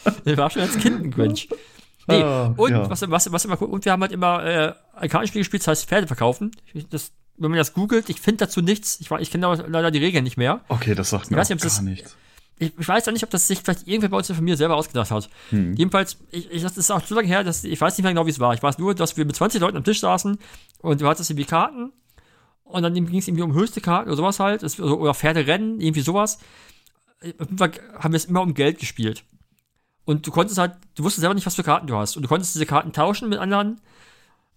A: Ich war schon als Kind ein Grinch. Nee,
B: Ah,
A: und
B: ja.
A: was, was, was immer und wir haben halt immer äh, ein Kartenspiel gespielt, das heißt Pferde verkaufen. Ich- Das, wenn man das googelt, ich finde dazu nichts. Ich, ich kenne leider die Regeln nicht mehr.
B: Okay, das sagt mir
A: weiß
B: auch
A: ob das-
B: gar nichts.
A: Ich, ich weiß auch nicht, ob das sich vielleicht irgendwer bei uns in der Familie selber ausgedacht hat.
B: Hm.
A: Jedenfalls, ich, ich, das ist auch zu lange her, dass, ich weiß nicht mehr genau, wie es war. Ich weiß nur, dass wir mit 20 Leuten am Tisch saßen und du hattest irgendwie Karten und dann ging es irgendwie um höchste Karten oder sowas halt, oder Pferderennen, irgendwie sowas. Auf jeden Fall haben wir es immer um Geld gespielt. Und du konntest halt, du wusstest selber nicht, was für Karten du hast. Und du konntest diese Karten tauschen mit anderen.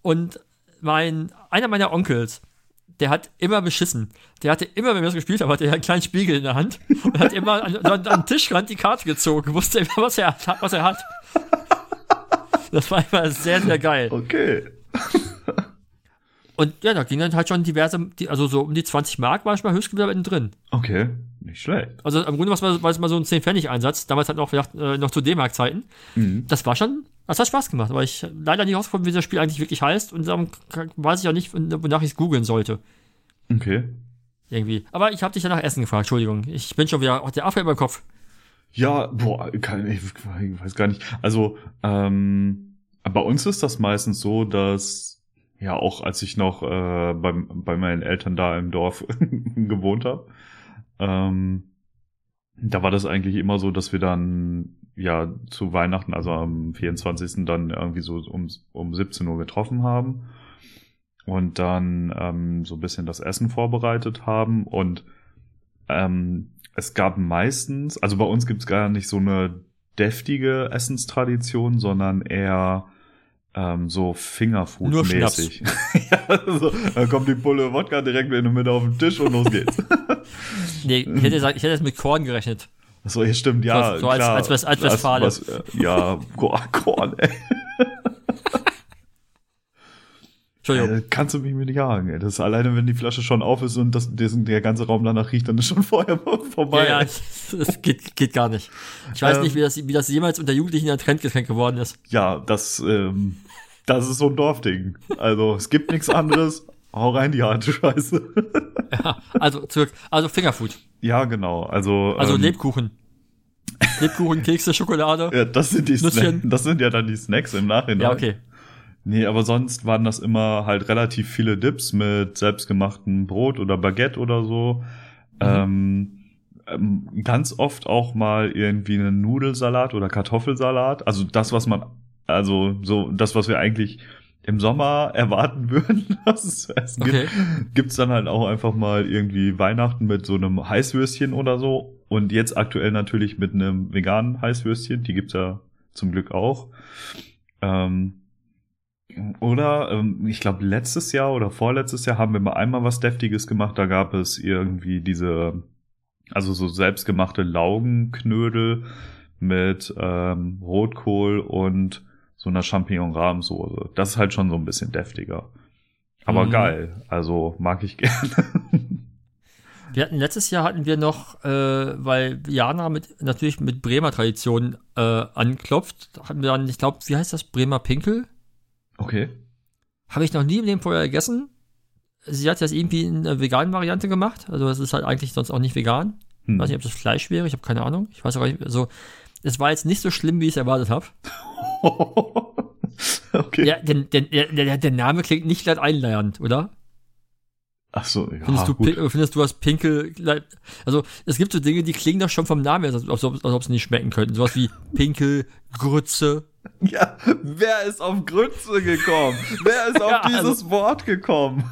A: Und mein, einer meiner Onkels, der hat immer beschissen. Der hatte immer, wenn wir das gespielt haben, hatte er einen kleinen Spiegel in der Hand und hat immer an, den Tischrand die Karte gezogen, wusste immer, was er was er hat. Das war immer sehr, sehr geil.
B: Okay.
A: Und ja, da ging dann halt schon diverse, also so um die 20 Mark war ich mal Höchstgewehr drin.
B: Okay. Nicht schlecht.
A: Also im Grunde war es mal, so ein 10-Pfennig-Einsatz. Damals hat noch, gedacht, äh, noch zu D-Mark-Zeiten.
B: Mhm.
A: Das war schon, das hat Spaß gemacht. Aber ich leider nicht rausgefunden, wie das Spiel eigentlich wirklich heißt. Und dann weiß ich auch nicht, wonach ich es googeln sollte.
B: Okay.
A: Irgendwie. Aber ich habe dich ja nach Essen gefragt. Entschuldigung. Ich bin schon wieder, oh, der Affe in meinem Kopf.
B: Ja, boah, kann, ich ich weiß gar nicht. Also, ähm, bei uns ist das meistens so, dass, ja, auch als ich noch äh, beim, bei meinen Eltern da im Dorf gewohnt habe, ähm, da war das eigentlich immer so, dass wir dann ja zu Weihnachten, also am 24. dann irgendwie so um, um 17 Uhr getroffen haben und dann ähm, so ein bisschen das Essen vorbereitet haben und ähm, es gab meistens, also bei uns gibt's gar nicht so eine deftige Essenstradition, sondern eher ähm, so Fingerfood-mäßig. ja, so, dann kommt die Pulle Wodka direkt in der Mitte auf den Tisch und los geht's.
A: Nee, ich hätte, gesagt, ich hätte jetzt mit Korn gerechnet.
B: so, hier stimmt, ja.
A: So- als-
B: klar.
A: als West- als Westfale.
B: was, äh, ja, Korn, ey.
A: Entschuldigung.
B: Äh, kannst du mich mir nicht jagen, ey. Das ist alleine, wenn die Flasche schon auf ist und das, der ganze Raum danach riecht, dann ist schon vorher vorbei.
A: Ja, ja, das geht, geht gar nicht. Ich weiß
B: Ähm.
A: nicht, wie das, wie das jemals unter Jugendlichen ein Trendgetränk geworden ist.
B: Ja, das, ähm, das ist so ein Dorfding. Also, es gibt nichts anderes. Hau rein, die harte Scheiße.
A: Ja, also zurück. Also Fingerfood.
B: ja, genau. Also,
A: Also
B: ähm,
A: Lebkuchen. Lebkuchen, Kekse, Schokolade.
B: ja, das sind die. Snacks. Das sind ja dann die Snacks im Nachhinein.
A: Ja, okay.
B: Nee, aber sonst waren das immer halt relativ viele Dips mit selbstgemachtem Brot oder Baguette oder so. Ähm, ähm, ganz oft auch mal irgendwie einen Nudelsalat oder Kartoffelsalat. Also das, was man, also so das, was wir eigentlich im Sommer erwarten würden, dass es zu essen gibt,
A: Okay.
B: gibt's dann halt auch einfach mal irgendwie Weihnachten mit so einem Heißwürstchen oder so. Und jetzt aktuell natürlich mit einem veganen Heißwürstchen. Die gibt's ja zum Glück auch. Ähm, oder ähm, ich glaube letztes Jahr oder vorletztes Jahr haben wir mal einmal was Deftiges gemacht. Da gab es irgendwie diese, also so selbstgemachte Laugenknödel mit ähm, Rotkohl und so einer Champignon-Rahmsoße. Das ist halt schon so ein bisschen deftiger. Aber
A: Mhm.
B: geil. Also mag ich gerne.
A: Wir hatten letztes Jahr hatten wir noch, äh, weil Jana mit natürlich mit Bremer Tradition äh, anklopft, hatten wir dann, ich glaube, wie heißt das, Bremer Pinkel?
B: okay.
A: Habe ich noch nie im Leben vorher gegessen. Sie hat das irgendwie in einer veganen Variante gemacht. Also es ist halt eigentlich sonst auch nicht vegan. Ich
B: Hm.
A: weiß nicht, ob das Fleisch wäre, ich habe keine Ahnung. Ich weiß auch nicht, also es war jetzt nicht so schlimm, wie ich es erwartet habe.
B: okay.
A: Ja, der, der, der, der Name klingt nicht leicht einleiernd, oder?
B: Ach so, ja,
A: Findest, du,
B: gut.
A: Findest du das Pinkel, also es gibt so Dinge, die klingen doch schon vom Namen her, als ob, als ob sie nicht schmecken könnten. Sowas wie Pinkel, Grütze.
B: Ja, wer ist auf Grütze gekommen? wer ist auf
A: Ja,
B: dieses
A: also-
B: Wort gekommen?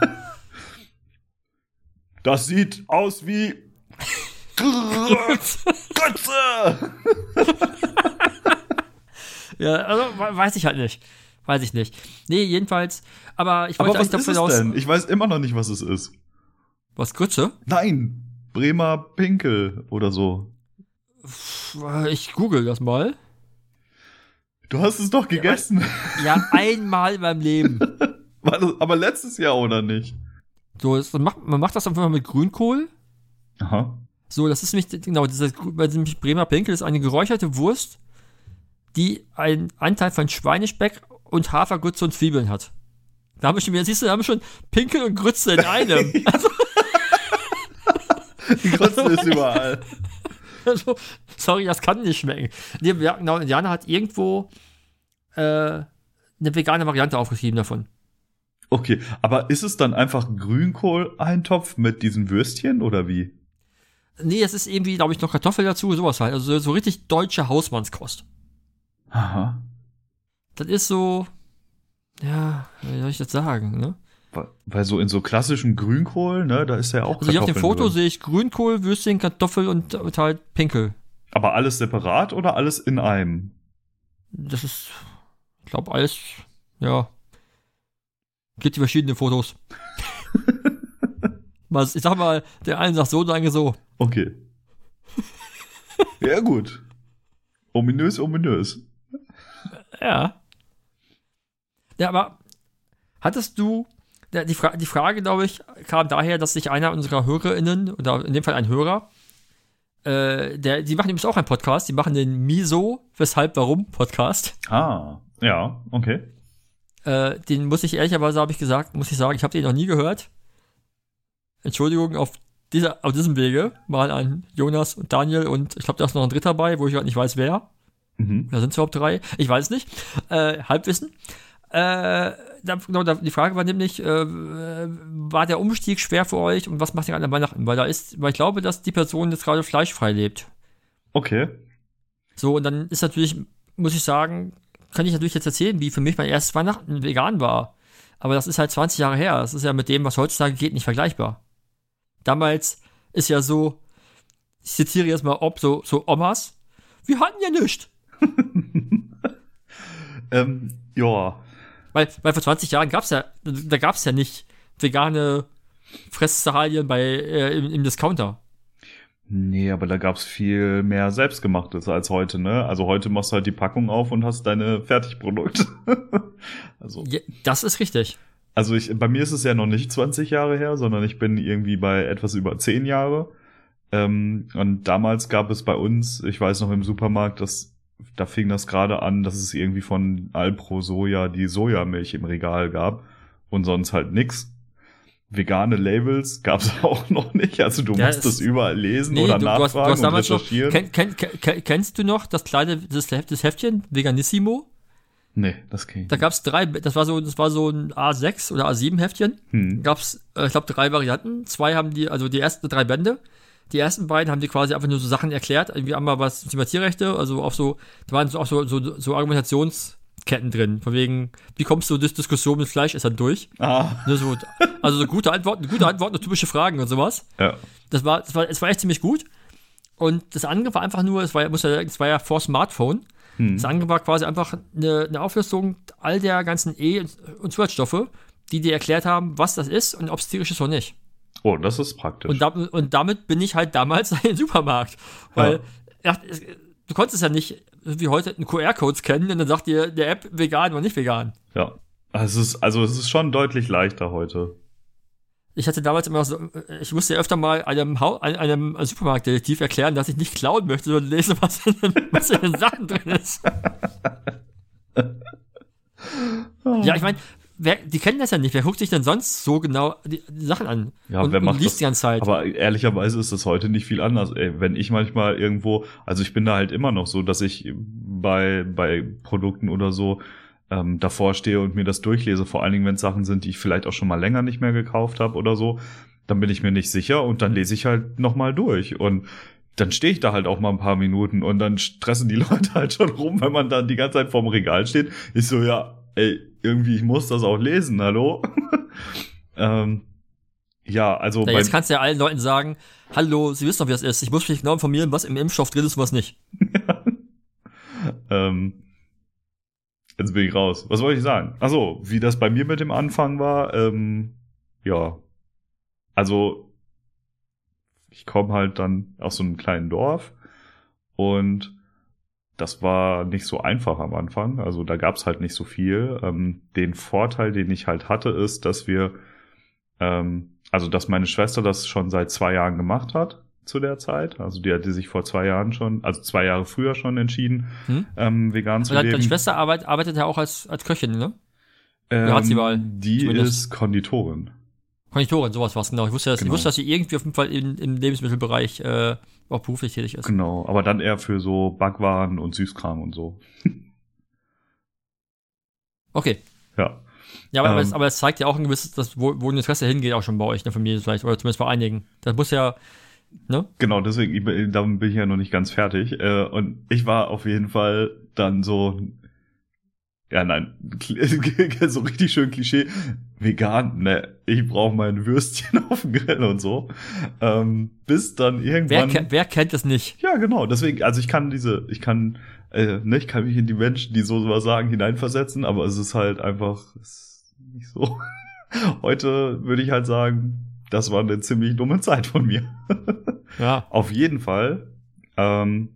B: Das sieht aus wie Grütze.
A: Ja, also we- weiß ich halt nicht. Weiß ich nicht. Nee, jedenfalls, aber ich
B: Aber
A: wollte
B: was
A: eigentlich
B: ist es denn? Ich weiß immer noch nicht, was es ist.
A: Was, Grütze?
B: Nein, Bremer Pinkel oder so.
A: Ich google das mal.
B: Du hast es doch gegessen.
A: Ja, einmal in meinem Leben.
B: Das aber letztes Jahr oder nicht?
A: So, es, man, macht, man macht das einfach mal mit Grünkohl.
B: Aha.
A: So, das ist nämlich, genau, dieses, weil nämlich Bremer Pinkel ist eine geräucherte Wurst, die einen Anteil von Schweinespeck und Hafergrütze und Zwiebeln hat. Da haben wir schon, jetzt siehst du, da haben wir schon Pinkel und Grütze in einem. also,
B: Die Grütze ist überall.
A: also, sorry, das kann nicht schmecken. Nee, ja, genau, Indianer hat irgendwo äh, eine vegane Variante aufgeschrieben davon.
B: Okay, aber ist es dann einfach Grünkohl-Eintopf mit diesen Würstchen oder wie?
A: Nee, es ist irgendwie, glaube ich, noch Kartoffel dazu, sowas halt. Also so, richtig deutsche Hausmannskost.
B: Aha.
A: Das ist so, ja, wie soll ich das sagen, ne?
B: Weil- so in so klassischen Grünkohl, ne, da ist ja auch
A: Also hier auf dem Foto
B: drin.
A: sehe ich Grünkohl, Würstchen, Kartoffel und, und halt Pinkel.
B: Aber alles separat oder alles in einem?
A: Das ist, ich glaube, alles, ja. Gibt die verschiedenen Fotos. Mal, ich sag mal, der eine sagt so, der andere so.
B: Okay. ja, gut. Ominös, ominös.
A: Ja. Ja, aber hattest du, die, Fra die Frage, glaube ich, kam daher, dass sich einer unserer HörerInnen, oder in dem Fall ein Hörer, äh, der, die machen übrigens auch einen Podcast, die machen den Miso, weshalb, warum Podcast.
B: Ah, ja, okay.
A: Äh, den muss ich ehrlicherweise, habe ich gesagt, muss ich sagen, ich habe den noch nie gehört. Entschuldigung, auf, dieser, auf diesem Wege mal an Jonas und Daniel und ich glaube, da ist noch ein dritter bei, wo ich gerade nicht weiß, wer.
B: Mhm.
A: Da sind es überhaupt drei. Ich weiß es nicht. Äh, Halbwissen. Äh, da, genau, da, die Frage war nämlich, äh, war der Umstieg schwer für euch und was macht ihr an Weihnachten? Weil da ist, weil ich glaube, dass die Person jetzt gerade fleischfrei lebt.
B: Okay.
A: So, und dann ist natürlich, muss ich sagen, kann ich natürlich jetzt erzählen, wie für mich mein erstes Weihnachten vegan war. Aber das ist halt 20 Jahre her. Das ist ja mit dem, was heutzutage geht, nicht vergleichbar. Damals ist ja so, ich zitiere jetzt mal ob, so, so Omas, wir hatten ja nichts.
B: ähm, ja.
A: Weil, weil vor 20 Jahren gab's ja, da gab's ja nicht vegane Fresszahlien bei, äh, im, im Discounter.
B: Nee, aber da gab's viel mehr Selbstgemachtes als heute, ne? Also heute machst du halt die Packung auf und hast deine Fertigprodukte. also.
A: Ja, das ist richtig.
B: Also ich, bei mir ist es ja noch nicht 20 Jahre her, sondern ich bin irgendwie bei etwas über 10 Jahre. Ähm, und damals gab es bei uns, ich weiß noch im Supermarkt, dass da fing das gerade an, dass es irgendwie von Alpro Soja die Sojamilch im Regal gab und sonst halt nix. Vegane Labels gab es auch noch nicht. Also du
A: Ja,
B: musst
A: es-
B: überall lesen
A: Nee,
B: oder
A: du, du, hast,
B: nachfragen
A: du hast
B: und
A: noch,
B: recherchieren.
A: kenn, kenn, kenn, kennst du noch das kleine, das, das Heftchen, Veganissimo?
B: Nee, das ich
A: Da gab's drei, das war so, das war so ein A6 oder A7 Heftchen.
B: Hm.
A: Gab's, äh, ich glaube, drei Varianten. Zwei haben die, also die ersten drei Bände. Die ersten beiden haben die quasi einfach nur so Sachen erklärt. Irgendwie einmal was zum Thema Tierrechte, also auch so, da waren so auch so, so, so Argumentationsketten drin. Von wegen, wie kommst du durch Diskussion mit Fleischessern durch?
B: Ah,
A: Ne, so, also so gute Antworten, gute Antworten auf typische Fragen und sowas.
B: ja.
A: Das war, das war, es war echt ziemlich gut. Und das andere war einfach nur, es war ja, muss ja, es war ja vor Smartphone.
B: Hm.
A: Das andere war quasi einfach eine, eine Auflistung all der ganzen E- und Zusatzstoffe, die dir erklärt haben, was das ist und ob es tierisch ist oder nicht.
B: Oh, das ist praktisch.
A: Und, da, und damit bin ich halt damals in den Supermarkt. Weil ja, du konntest ja nicht wie heute einen QR-Code scannen und dann sagt dir der App vegan oder nicht vegan.
B: ja. Es ist, also es ist schon deutlich leichter heute.
A: Ich hatte damals immer so, ich musste ja öfter mal einem, einem, Supermarktdetektiv erklären, dass ich nicht klauen möchte, sondern lese, was in, den- was in den Sachen drin ist. ja, ich meine, wer, die kennen das ja nicht. Wer guckt sich denn sonst so genau die, die Sachen an?
B: Ja,
A: und,
B: wer
A: und
B: macht
A: liest
B: das?
A: die ganze Zeit.
B: Aber ehrlicherweise ist das heute nicht viel anders. Ey, wenn ich manchmal irgendwo, also ich bin da halt immer noch so, dass ich bei, bei Produkten oder so ähm, davor stehe und mir das durchlese, vor allen Dingen, wenn es Sachen sind, die ich vielleicht auch schon mal länger nicht mehr gekauft habe oder so, dann bin ich mir nicht sicher und dann lese ich halt nochmal durch. Und dann stehe ich da halt auch mal ein paar Minuten und dann stressen die Leute halt schon rum, wenn man dann die ganze Zeit vorm Regal steht. Ich so, ja, ey, irgendwie, ich muss das auch lesen, hallo? ähm, ja, also
A: ja, jetzt kannst du ja allen Leuten sagen, hallo, Sie wissen doch, wie das ist. Ich muss mich genau informieren, was im Impfstoff drin ist und was nicht.
B: Ähm, jetzt bin ich raus. Was wollte ich sagen? Ach so, wie das bei mir mit dem Anfang war, ähm, ja. Also, ich komme halt dann aus so einem kleinen Dorf und das war nicht so einfach am Anfang. Also da gab's halt nicht so viel. Ähm, den Vorteil, den ich halt hatte, ist, dass wir, ähm, also dass meine Schwester das schon seit zwei Jahren gemacht hat zu der Zeit. Also die hatte sich vor zwei Jahren schon, also zwei Jahre früher schon entschieden,
A: Hm?
B: ähm, vegan zu
A: Und deine
B: leben.
A: Schwester arbeit, arbeitet ja auch als, als Köchin, ne?
B: ähm,
A: hat sie mal,
B: Die
A: zumindest.
B: ist Konditorin.
A: Konditorin, sowas war's, genau. Ich wusste, dass,
B: Genau.
A: ich wusste, dass sie irgendwie auf jeden Fall in, im Lebensmittelbereich äh, auch beruflich tätig ist.
B: Genau, aber dann eher für so Backwaren und Süßkram und so.
A: Okay.
B: Ja.
A: Ja, aber, aber,
B: Ähm.
A: es, aber es zeigt ja auch ein gewisses, dass, wo, wo ein Interesse hingeht, auch schon bei euch in der Familie vielleicht, oder zumindest bei einigen. Das muss ja, ne?
B: Genau, deswegen, ich bin, ich ja noch nicht ganz fertig. Äh, und ich war auf jeden Fall dann so, ja nein, so richtig schön Klischee, vegan, ne, ich brauche mein Würstchen auf dem Grill und so. Ähm, bis dann
A: Wer,
B: irgendwann.
A: ke- wer kennt es nicht?
B: Ja, genau. Deswegen, also ich kann diese, ich kann, äh, ne, ich kann mich in die Menschen, die so sowas sagen, hineinversetzen, aber es ist halt einfach es ist nicht so. Heute würde ich halt sagen, das war eine ziemlich dumme Zeit von mir.
A: Ja.
B: Auf jeden Fall ähm,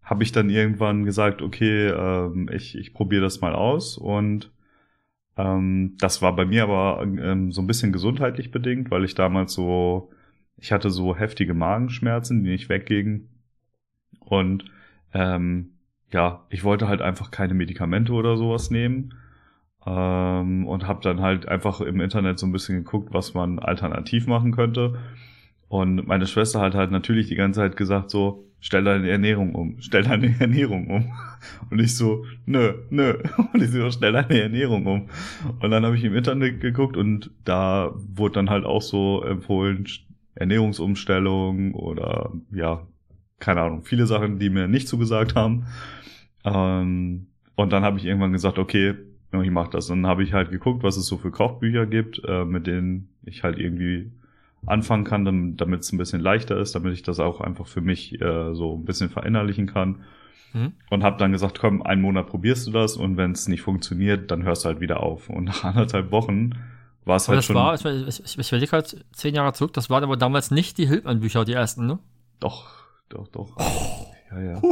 B: habe ich dann irgendwann gesagt, okay, ähm, ich, ich probiere das mal aus und ähm, das war bei mir aber ähm, so ein bisschen gesundheitlich bedingt, weil ich damals so, ich hatte so heftige Magenschmerzen, die nicht weggingen und ähm, ja, ich wollte halt einfach keine Medikamente oder sowas nehmen ähm, und habe dann halt einfach im Internet so ein bisschen geguckt, was man alternativ machen könnte. Und meine Schwester hat halt natürlich die ganze Zeit gesagt so, stell deine Ernährung um, stell deine Ernährung um. Und ich so, nö, nö. Und ich so, stell deine Ernährung um. Und dann habe ich im Internet geguckt und da wurde dann halt auch so empfohlen, Ernährungsumstellung oder ja, keine Ahnung, viele Sachen, die mir nicht zugesagt haben. Ähm, und dann habe ich irgendwann gesagt, okay, ich mach das. Und dann habe ich halt geguckt, was es so für Kochbücher gibt, äh, mit denen ich halt irgendwie anfangen kann, damit es ein bisschen leichter ist, damit ich das auch einfach für mich äh, so ein bisschen verinnerlichen kann. Mhm. Und habe dann gesagt, komm, einen Monat probierst du das und wenn es nicht funktioniert, dann hörst du halt wieder auf. Und nach anderthalb Wochen war es halt
A: das
B: schon...
A: War, ich, ich, ich überlege halt zehn Jahre zurück, das waren aber damals nicht die Hildmann-Bücher, die ersten, ne?
B: Doch, doch, doch. Oh. Ja, ja.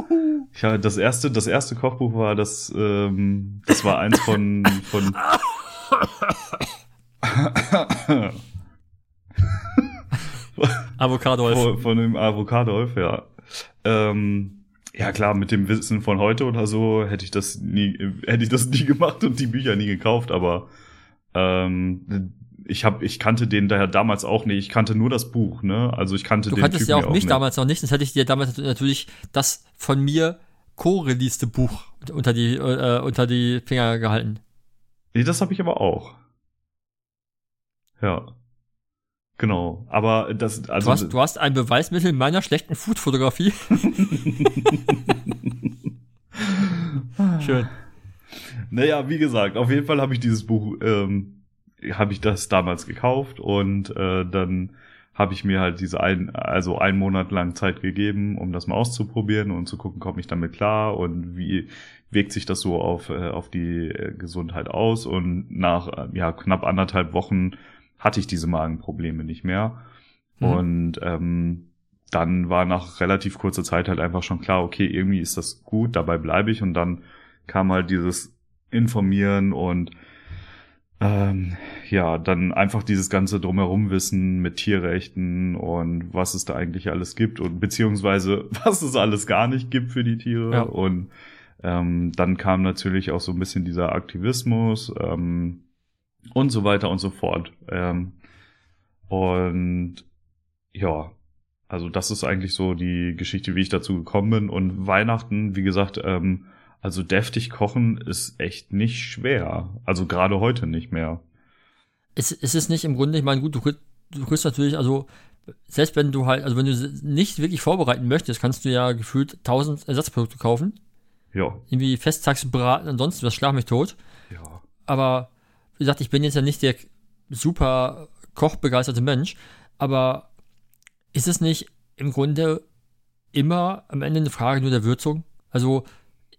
B: Ja. Das erste, das erste Kochbuch war das, ähm, das war eins von, von
A: Avocadolf.
B: Von, von dem Avocadolf, ja. Ähm, ja klar, mit dem Wissen von heute oder so hätte ich das nie, hätte ich das nie gemacht und die Bücher nie gekauft, aber ähm, ich habe, ich kannte den daher damals auch nicht. Ich kannte nur das Buch, ne? Also ich kannte
A: du
B: den
A: kanntest
B: Typen
A: ja auch mich damals noch nicht. Das hätte ich dir damals natürlich das von mir co-releaste Buch unter die äh, unter die Finger gehalten.
B: Nee, das habe ich aber auch. Ja. Genau, aber das also
A: du hast, du hast ein Beweismittel meiner schlechten Food-Fotografie. Schön.
B: Naja, wie gesagt, auf jeden Fall habe ich dieses Buch, ähm, habe ich das damals gekauft und äh, dann habe ich mir halt diese ein, also einen Monat lang Zeit gegeben, um das mal auszuprobieren und zu gucken, komme ich damit klar und wie wirkt sich das so auf, äh, auf die äh, Gesundheit aus. Und nach äh, ja, knapp anderthalb Wochen hatte ich diese Magenprobleme nicht mehr. Mhm. Und ähm, dann war nach relativ kurzer Zeit halt einfach schon klar, okay, irgendwie ist das gut, dabei bleibe ich. Und dann kam halt dieses Informieren und ähm, ja, dann einfach dieses ganze Drumherum-Wissen mit Tierrechten und was es da eigentlich alles gibt und beziehungsweise was es alles gar nicht gibt für die Tiere. Ja. Und ähm, dann kam natürlich auch so ein bisschen dieser Aktivismus. Ähm, und so weiter und so fort. Ähm, und ja, also das ist eigentlich so die Geschichte, wie ich dazu gekommen bin. Und Weihnachten, wie gesagt, ähm, also deftig kochen ist echt nicht schwer. Also gerade heute nicht mehr.
A: Es, es ist nicht im Grunde, ich meine, gut, du, du kriegst natürlich, also selbst wenn du halt, also wenn du nicht wirklich vorbereiten möchtest, kannst du ja gefühlt tausend Ersatzprodukte kaufen.
B: Ja.
A: Irgendwie Festtagsbraten, ansonsten was schlag mich tot.
B: Ja.
A: Aber wie gesagt, ich bin jetzt ja nicht der super kochbegeisterte Mensch, aber ist es nicht im Grunde immer am Ende eine Frage nur der Würzung? Also,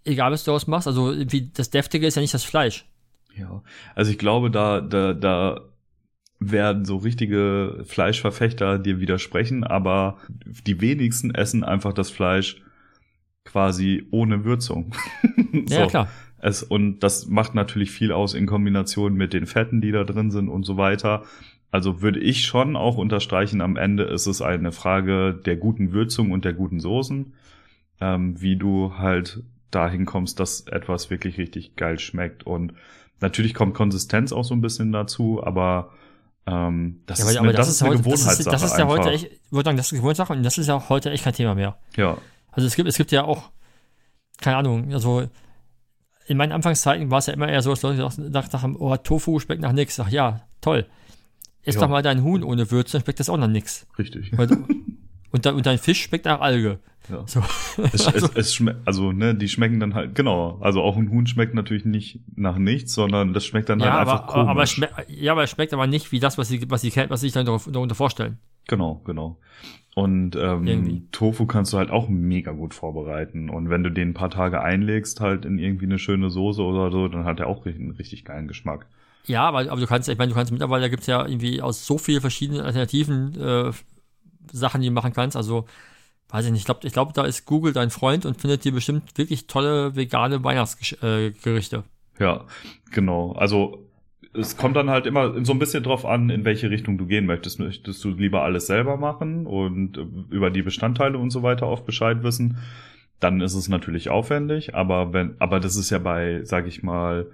A: egal was du daraus machst, also wie das Deftige ist ja nicht das Fleisch.
B: Ja, also ich glaube, da, da, da werden so richtige Fleischverfechter dir widersprechen, aber die wenigsten essen einfach das Fleisch quasi ohne Würzung.
A: so. Ja, klar.
B: Es, und das macht natürlich viel aus in Kombination mit den Fetten, die da drin sind und so weiter. Also würde ich schon auch unterstreichen, am Ende ist es eine Frage der guten Würzung und der guten Soßen, ähm, wie du halt dahin kommst, dass etwas wirklich richtig geil schmeckt. Und natürlich kommt Konsistenz auch so ein bisschen dazu, aber ähm, das, ja, ist, eine, das, das, ist eine Gewohnheitssache.
A: Das ist, das ist ja heute echt, ich würde sagen, das ist eine Gewohnheitssache und das ist ja heute echt kein Thema mehr.
B: Ja.
A: Also es gibt, es gibt ja auch, keine Ahnung, also in meinen Anfangszeiten war es ja immer eher so, dass Leute gesagt haben, oh, Tofu schmeckt nach nichts. Sag, ja, toll. Iss ja. doch mal dein Huhn ohne Würze, dann schmeckt das auch nach nichts.
B: Richtig.
A: Und, und dein Fisch schmeckt nach Alge.
B: Ja. So. Es, also, es, es schmeckt, also, ne, die schmecken dann halt, genau. Also auch ein Huhn schmeckt natürlich nicht nach nichts, sondern das schmeckt dann
A: ja,
B: halt
A: aber,
B: einfach komisch.
A: Aber schmeckt, ja, aber es schmeckt aber nicht wie das, was sie, was sie, was sie sich dann darunter vorstellen.
B: Genau, genau. Und ähm, Tofu kannst du halt auch mega gut vorbereiten. Und wenn du den ein paar Tage einlegst, halt in irgendwie eine schöne Soße oder so, dann hat er auch einen richtig geilen Geschmack.
A: Ja, aber, aber du kannst, ich meine, du kannst mittlerweile gibt es ja irgendwie aus so vielen verschiedenen alternativen äh, Sachen, die du machen kannst. Also, weiß ich nicht, ich glaube, ich glaub, da ist Google dein Freund und findet dir bestimmt wirklich tolle vegane Weihnachtsgerichte.
B: Ja, genau. Also es kommt dann halt immer so ein bisschen drauf an, in welche Richtung du gehen möchtest. Möchtest du lieber alles selber machen und über die Bestandteile und so weiter auf Bescheid wissen? Dann ist es natürlich aufwendig, aber wenn, aber das ist ja bei, sag ich mal,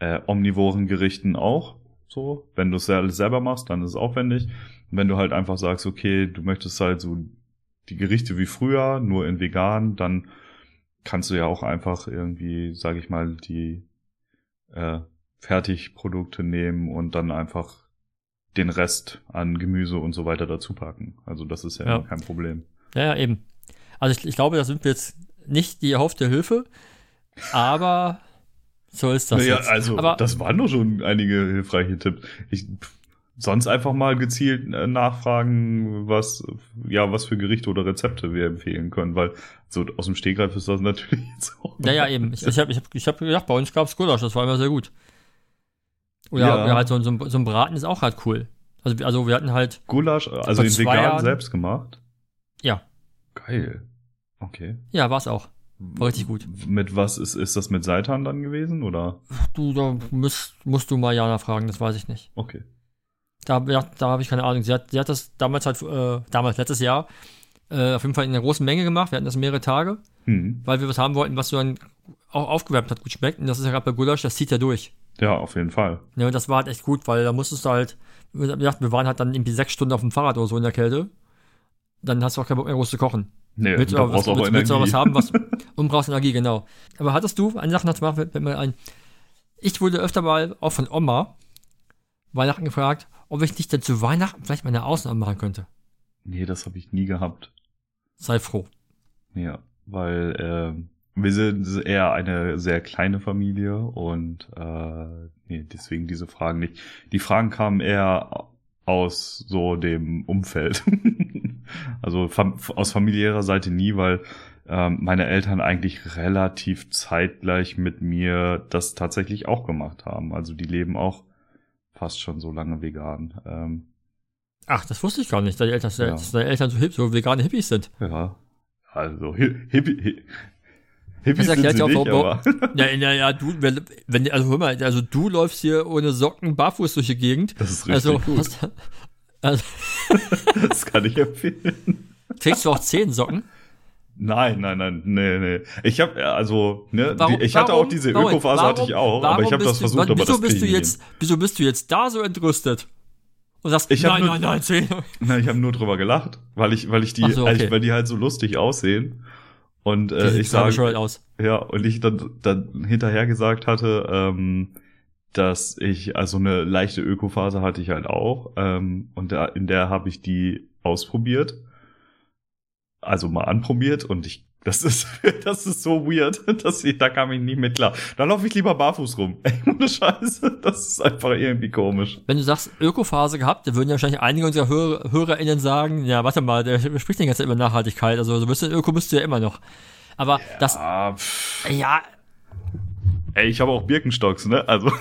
B: äh, omnivoren Gerichten auch so. Wenn du es alles selber machst, dann ist es aufwendig. Wenn du halt einfach sagst, okay, du möchtest halt so die Gerichte wie früher, nur in vegan, dann kannst du ja auch einfach irgendwie, sag ich mal, die äh, Fertigprodukte nehmen und dann einfach den Rest an Gemüse und so weiter dazu packen. Also das ist ja, ja. kein Problem.
A: Ja, ja, eben. Also ich, ich glaube, da sind wir jetzt nicht die erhoffte Hilfe, aber so ist das.
B: Naja,
A: jetzt.
B: also
A: aber,
B: das waren doch schon einige hilfreiche Tipps. Ich, sonst einfach mal gezielt äh, nachfragen, was ja was für Gerichte oder Rezepte wir empfehlen können, weil so aus dem Stegreif ist das natürlich jetzt
A: auch. Ja, ja, eben. Ich, ich habe ich hab, ich hab gedacht, bei uns gab's Gulasch, das war immer sehr gut. Oder ja. halt so, so, so, ein Braten ist auch halt cool. Also, also wir hatten halt.
B: Gulasch, also den vegan Jahren, selbst gemacht?
A: Ja.
B: Geil. Okay.
A: Ja, war's auch. War richtig gut.
B: Mit was ist, ist das mit Seitan dann gewesen, oder?
A: Du, da musst, musst du mal Jana fragen, das weiß ich nicht.
B: Okay.
A: Da, ja, da habe ich keine Ahnung. Sie hat, sie hat das damals halt, äh, damals, letztes Jahr, äh, auf jeden Fall in einer großen Menge gemacht. Wir hatten das mehrere Tage, hm. weil wir was haben wollten, was so dann auch aufgewärmt hat, gut schmeckt. Und das ist ja gerade bei Gulasch, das zieht ja durch.
B: Ja, auf jeden Fall.
A: Ja, und das war halt echt gut, weil da musstest du halt, wie gesagt, wir waren halt dann irgendwie sechs Stunden auf dem Fahrrad oder so in der Kälte. Dann hast du auch keinen Bock mehr groß zu kochen.
B: Nee, willst du aber was, willst,
A: willst was haben, was, und brauchst Energie, genau. Aber hattest du, eine Sache noch zu machen, fällt mir ein, ich wurde öfter mal auch von Oma Weihnachten gefragt, ob ich nicht denn zu Weihnachten vielleicht meine Ausnahme machen könnte.
B: Nee, das habe ich nie gehabt.
A: Sei froh.
B: Ja, weil äh, wir sind eher eine sehr kleine Familie und äh, nee, deswegen diese Fragen nicht. Die Fragen kamen eher aus so dem Umfeld. also fam aus familiärer Seite nie, weil ähm, meine Eltern eigentlich relativ zeitgleich mit mir das tatsächlich auch gemacht haben. Also die leben auch fast schon so lange vegan. Ähm,
A: Ach, das wusste ich gar nicht, dass deine Eltern, ja. dass deine Eltern so, hip, so vegane Hippies sind.
B: Ja. Also Hippie,
A: Hippies das erklärt ja auch, warum. Ja, ja, ja, du, wenn, wenn, also hör mal, also du läufst hier ohne Socken barfuß durch die Gegend.
B: Das ist richtig also, gut. Hast, also, das kann ich empfehlen.
A: Trägst du auch zehn Socken?
B: Nein, nein, nein, nee, nee. Ich habe also, ne, warum, ich hatte warum, auch diese Ökophase hatte ich auch, aber ich habe das versucht, du, aber
A: wieso
B: das
A: bist du jetzt, wieso bist du jetzt da so entrüstet? Und sagst,
B: ich nein, nur, nein, nein, zehn. Nein, ich habe nur drüber gelacht, weil ich, weil ich die, so, okay. weil die halt so lustig aussehen. Und äh, ich sage,
A: aus.
B: ja, und ich dann, dann hinterher gesagt hatte, ähm, dass ich, also eine leichte Ökophase hatte ich halt auch, ähm, und da, in der habe ich die ausprobiert, also mal anprobiert und ich das ist, das ist so weird, dass ich, da kam ich nicht mit klar. Da laufe ich lieber barfuß rum. Ey, ohne Scheiße, das ist einfach irgendwie komisch.
A: Wenn du sagst Ökophase gehabt, dann würden ja wahrscheinlich einige unserer Hörer, HörerInnen sagen, ja, warte mal, der spricht die ganze Zeit über Nachhaltigkeit, also so bist du Öko bist du ja immer noch. Aber ja, das, pff. ja.
B: Ey, ich habe auch Birkenstocks, ne, also.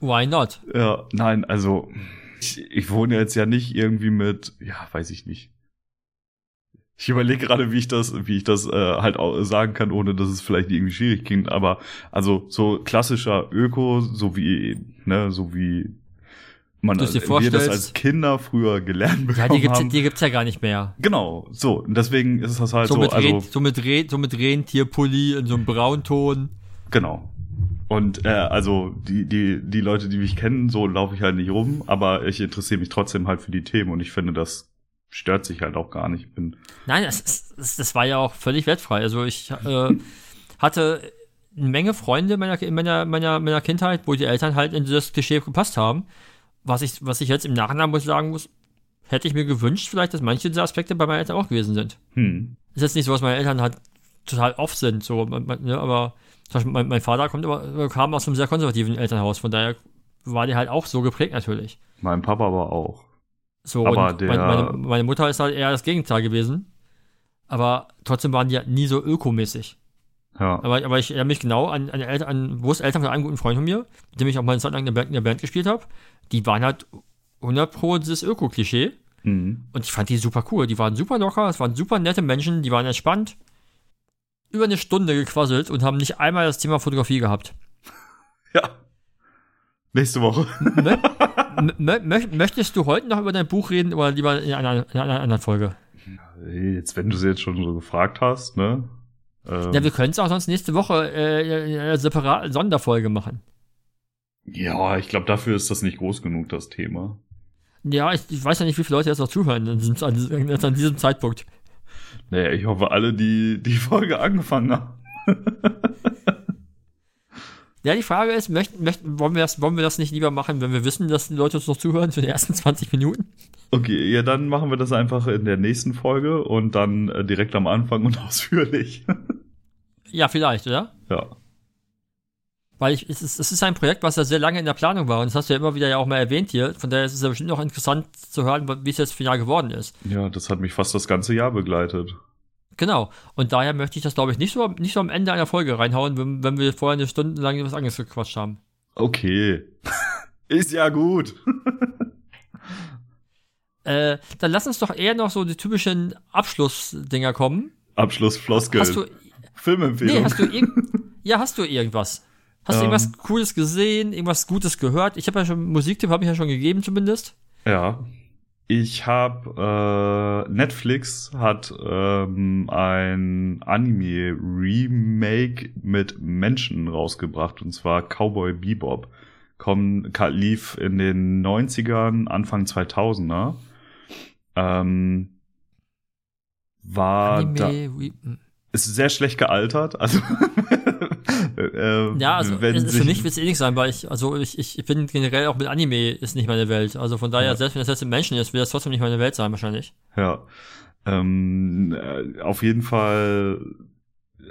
A: Why not?
B: Ja, nein, also, ich, ich wohne jetzt ja nicht irgendwie mit, ja, weiß ich nicht ich überlege gerade, wie ich das, wie ich das äh, halt auch sagen kann, ohne dass es vielleicht irgendwie schwierig klingt. Aber also so klassischer Öko, so wie ne, so wie man
A: dir wir
B: das als Kinder früher gelernt bekommen
A: ja, die gibt's,
B: haben.
A: Die gibt's ja gar nicht mehr.
B: Genau, so. Und deswegen ist das halt so.
A: So mit,
B: also,
A: so mit, Re so mit Rentierpulli in so einem Braunton.
B: Genau. Und äh, also die, die, die Leute, die mich kennen, so laufe ich halt nicht rum, aber ich interessiere mich trotzdem halt für die Themen und ich finde das stört sich halt auch gar nicht. Bin
A: Nein, das, das, das war ja auch völlig wertfrei. Also ich äh, hatte eine Menge Freunde meiner, in meiner, meiner, meiner Kindheit, wo die Eltern halt in das Klischee gepasst haben. Was ich, was ich jetzt im Nachhinein muss sagen muss, hätte ich mir gewünscht, vielleicht, dass manche dieser Aspekte bei meinen Eltern auch gewesen sind. Hm. Ist jetzt nicht so, dass meine Eltern halt total oft sind, so, ne, aber mein, mein Vater kommt aber, kam aus einem sehr konservativen Elternhaus, von daher war der halt auch so geprägt natürlich.
B: Mein Papa aber auch.
A: So, aber und der, meine, meine, meine, Mutter ist halt eher das Gegenteil gewesen. Aber trotzdem waren die ja nie so ökomäßig.
B: Ja.
A: Aber, aber ich erinnere mich genau an, an, Eltern, an Eltern von einem guten Freund von mir, mit dem ich auch mal eine Zeit lang in der Band, in der Band gespielt habe. Die waren halt 100 pro dieses Öko-Klischee.
B: Mhm.
A: Und ich fand die super cool. Die waren super locker, es waren super nette Menschen, die waren entspannt. Über eine Stunde gequasselt und haben nicht einmal das Thema Fotografie gehabt.
B: Ja. Nächste Woche.
A: Mö möchtest du heute noch über dein Buch reden oder lieber in einer, in einer anderen Folge?
B: Jetzt, wenn du sie jetzt schon so gefragt hast, ne?
A: Ähm, ja, wir können es auch sonst nächste Woche äh, eine separate Sonderfolge machen.
B: Ja, ich glaube, dafür ist das nicht groß genug, das Thema.
A: Ja, ich, ich weiß ja nicht, wie viele Leute jetzt noch zuhören an diesem, an diesem Zeitpunkt.
B: Naja, ich hoffe, alle, die die Folge angefangen haben.
A: ja, die Frage ist, möchten, möchten, wollen, wir das, wollen wir das nicht lieber machen, wenn wir wissen, dass die Leute uns noch zuhören für die ersten 20 Minuten?
B: Okay, ja, dann machen wir das einfach in der nächsten Folge und dann äh, direkt am Anfang und ausführlich.
A: ja, vielleicht, oder?
B: Ja.
A: Weil ich, es, ist, es ist ein Projekt, was ja sehr lange in der Planung war und das hast du ja immer wieder ja auch mal erwähnt hier. Von daher ist es ja bestimmt noch interessant zu hören, wie es jetzt final geworden ist.
B: Ja, das hat mich fast das ganze Jahr begleitet.
A: Genau. Und daher möchte ich das, glaube ich, nicht so, nicht so am Ende einer Folge reinhauen, wenn, wenn wir vorher eine Stunde lang was anderes gequatscht haben.
B: Okay. ist ja gut.
A: äh, dann lass uns doch eher noch so die typischen Abschlussdinger kommen.
B: Abschlussfloskel.
A: Hast du
B: Filmempfehlung.
A: Nee, hast du ja, hast du irgendwas? Hast du ähm, irgendwas Cooles gesehen, irgendwas Gutes gehört? Ich habe ja schon Musiktipp habe ich ja schon gegeben zumindest.
B: Ja. Ich habe äh, Netflix hat ähm, ein Anime Remake mit Menschen rausgebracht und zwar Cowboy Bebop. Komm, lief in den 90ern, Anfang 2000er. Ähm, war
A: Anime
B: da,
A: Re
B: ist sehr schlecht gealtert. Also
A: äh, ja, also für mich wird es eh nicht sein, weil ich, also ich, ich bin generell auch mit Anime ist nicht meine Welt. Also von daher, ja. selbst wenn das jetzt ein Menschen ist, wird das trotzdem nicht meine Welt sein wahrscheinlich.
B: Ja. Ähm, äh, auf jeden Fall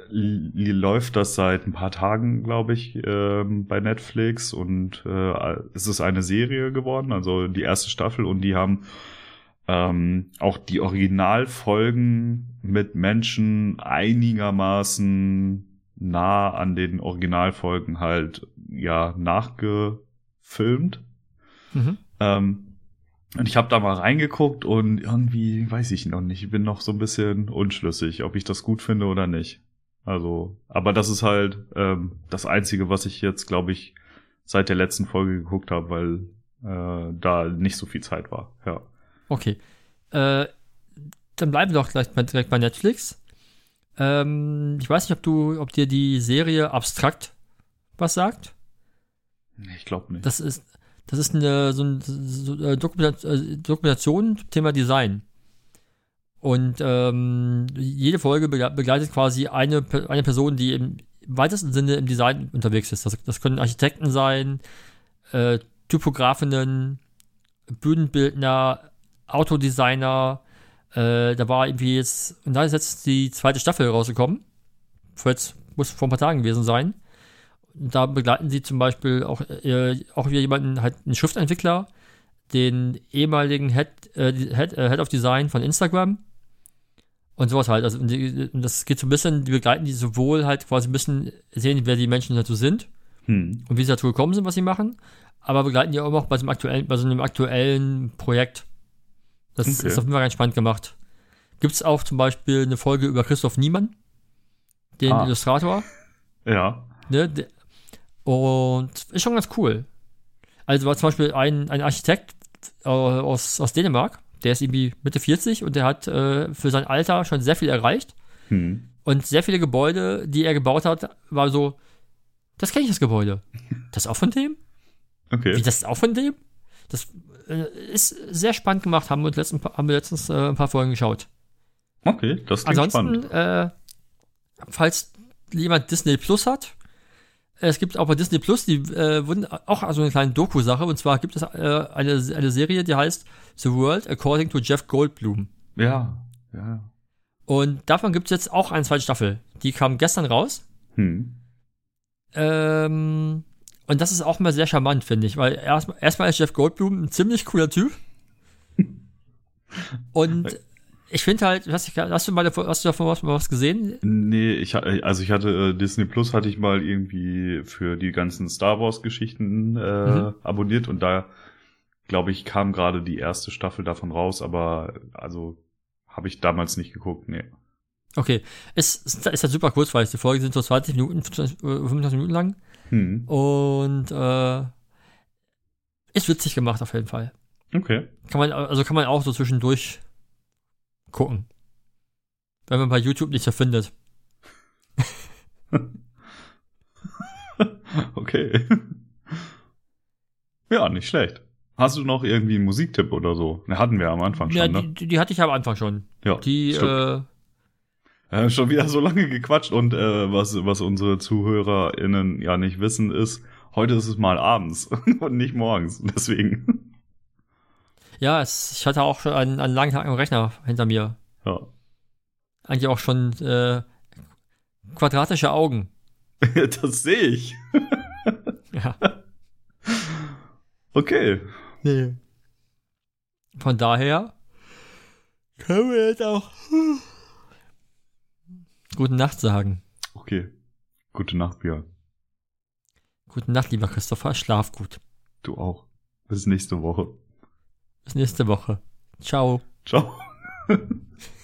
B: läuft das seit ein paar Tagen, glaube ich, ähm, bei Netflix und äh, es ist eine Serie geworden, also die erste Staffel und die haben ähm, auch die Originalfolgen mit Menschen einigermaßen nah an den Originalfolgen halt ja nachgefilmt. Mhm. Ähm, und ich habe da mal reingeguckt und irgendwie weiß ich noch nicht, ich bin noch so ein bisschen unschlüssig, ob ich das gut finde oder nicht. Also, aber das ist halt ähm, das Einzige, was ich jetzt, glaube ich, seit der letzten Folge geguckt habe, weil äh, da nicht so viel Zeit war. Ja.
A: Okay. Äh, dann bleiben wir doch gleich direkt bei Netflix. Ähm, ich weiß nicht, ob du, ob dir die Serie Abstrakt was sagt.
B: Ich glaube nicht.
A: Das ist, das ist eine so ein so, äh, Dokumentation, äh, Dokumentation Thema Design. Und ähm, jede Folge begleitet quasi eine, eine Person, die im weitesten Sinne im Design unterwegs ist. Das, das können Architekten sein, äh, Typografinnen, Bühnenbildner, Autodesigner, äh, da war irgendwie jetzt, und da ist jetzt die zweite Staffel rausgekommen. Vor jetzt, muss vor ein paar Tagen gewesen sein. Und da begleiten sie zum Beispiel auch, äh, auch wieder jemanden, halt einen Schriftentwickler, den ehemaligen Head, äh, Head, äh, Head of Design von Instagram und sowas halt. Also die, das geht so ein bisschen, die begleiten die sowohl halt quasi ein bisschen sehen, wer die Menschen dazu sind hm. und wie sie dazu gekommen sind, was sie machen, aber begleiten die auch noch bei so einem aktuellen, bei so einem aktuellen Projekt. Das okay. ist auf jeden Fall ganz spannend gemacht. Gibt es auch zum Beispiel eine Folge über Christoph Niemann, den ah. Illustrator.
B: Ja.
A: Ne, der, und ist schon ganz cool. Also war zum Beispiel ein, ein Architekt äh, aus, aus Dänemark, der ist irgendwie Mitte 40 und der hat äh, für sein Alter schon sehr viel erreicht. Hm. Und sehr viele Gebäude, die er gebaut hat, war so, das kenne ich das Gebäude. Das ist auch von dem?
B: Okay.
A: Wie, das ist auch von dem? Das ist sehr spannend gemacht, haben wir, letzten, haben wir letztens äh, ein paar Folgen geschaut.
B: Okay, das klingt
A: Ansonsten,
B: spannend.
A: Äh, falls jemand Disney Plus hat, es gibt auch bei Disney Plus, die äh, wurden auch so eine kleine Doku-Sache, und zwar gibt es äh, eine, eine Serie, die heißt The World According to Jeff Goldblum.
B: Ja, ja.
A: Und davon gibt es jetzt auch eine zweite Staffel. Die kam gestern raus.
B: Hm.
A: Ähm, und das ist auch mal sehr charmant, finde ich, weil erstmal erstmal ist Jeff Goldblum ein ziemlich cooler Typ. Und ich finde halt, hast, hast, du mal davon, hast du davon was, mal was gesehen?
B: Nee, ich also ich hatte äh, Disney Plus hatte ich mal irgendwie für die ganzen Star Wars Geschichten äh, mhm. abonniert und da glaube ich kam gerade die erste Staffel davon raus, aber also habe ich damals nicht geguckt, nee.
A: Okay, es ist, ist halt super kurzweilig. Die Folgen sind so 20 Minuten, 25 äh, Minuten lang. Hm. Und äh, ist witzig gemacht auf jeden Fall.
B: Okay.
A: Kann man, also kann man auch so zwischendurch gucken. Wenn man bei YouTube nichts erfindet.
B: okay. Ja, nicht schlecht. Hast du noch irgendwie einen Musiktipp oder so? Ne, hatten wir am Anfang schon,
A: ja,
B: ne?
A: Die, die hatte ich am Anfang schon.
B: Ja.
A: Die, äh,
B: äh, schon wieder so lange gequatscht und äh, was, was unsere ZuhörerInnen ja nicht wissen ist, heute ist es mal abends und nicht morgens. Deswegen.
A: Ja, es, ich hatte auch schon einen, einen langen Tag am Rechner hinter mir.
B: Ja.
A: Eigentlich auch schon äh, quadratische Augen.
B: das sehe ich.
A: ja.
B: Okay.
A: Nee. Von daher können wir jetzt auch gute Nacht sagen.
B: Okay. Gute Nacht, Björn.
A: Gute Nacht, lieber Christopher. Schlaf gut.
B: Du auch. Bis nächste Woche.
A: Bis nächste Woche. Ciao.
B: Ciao.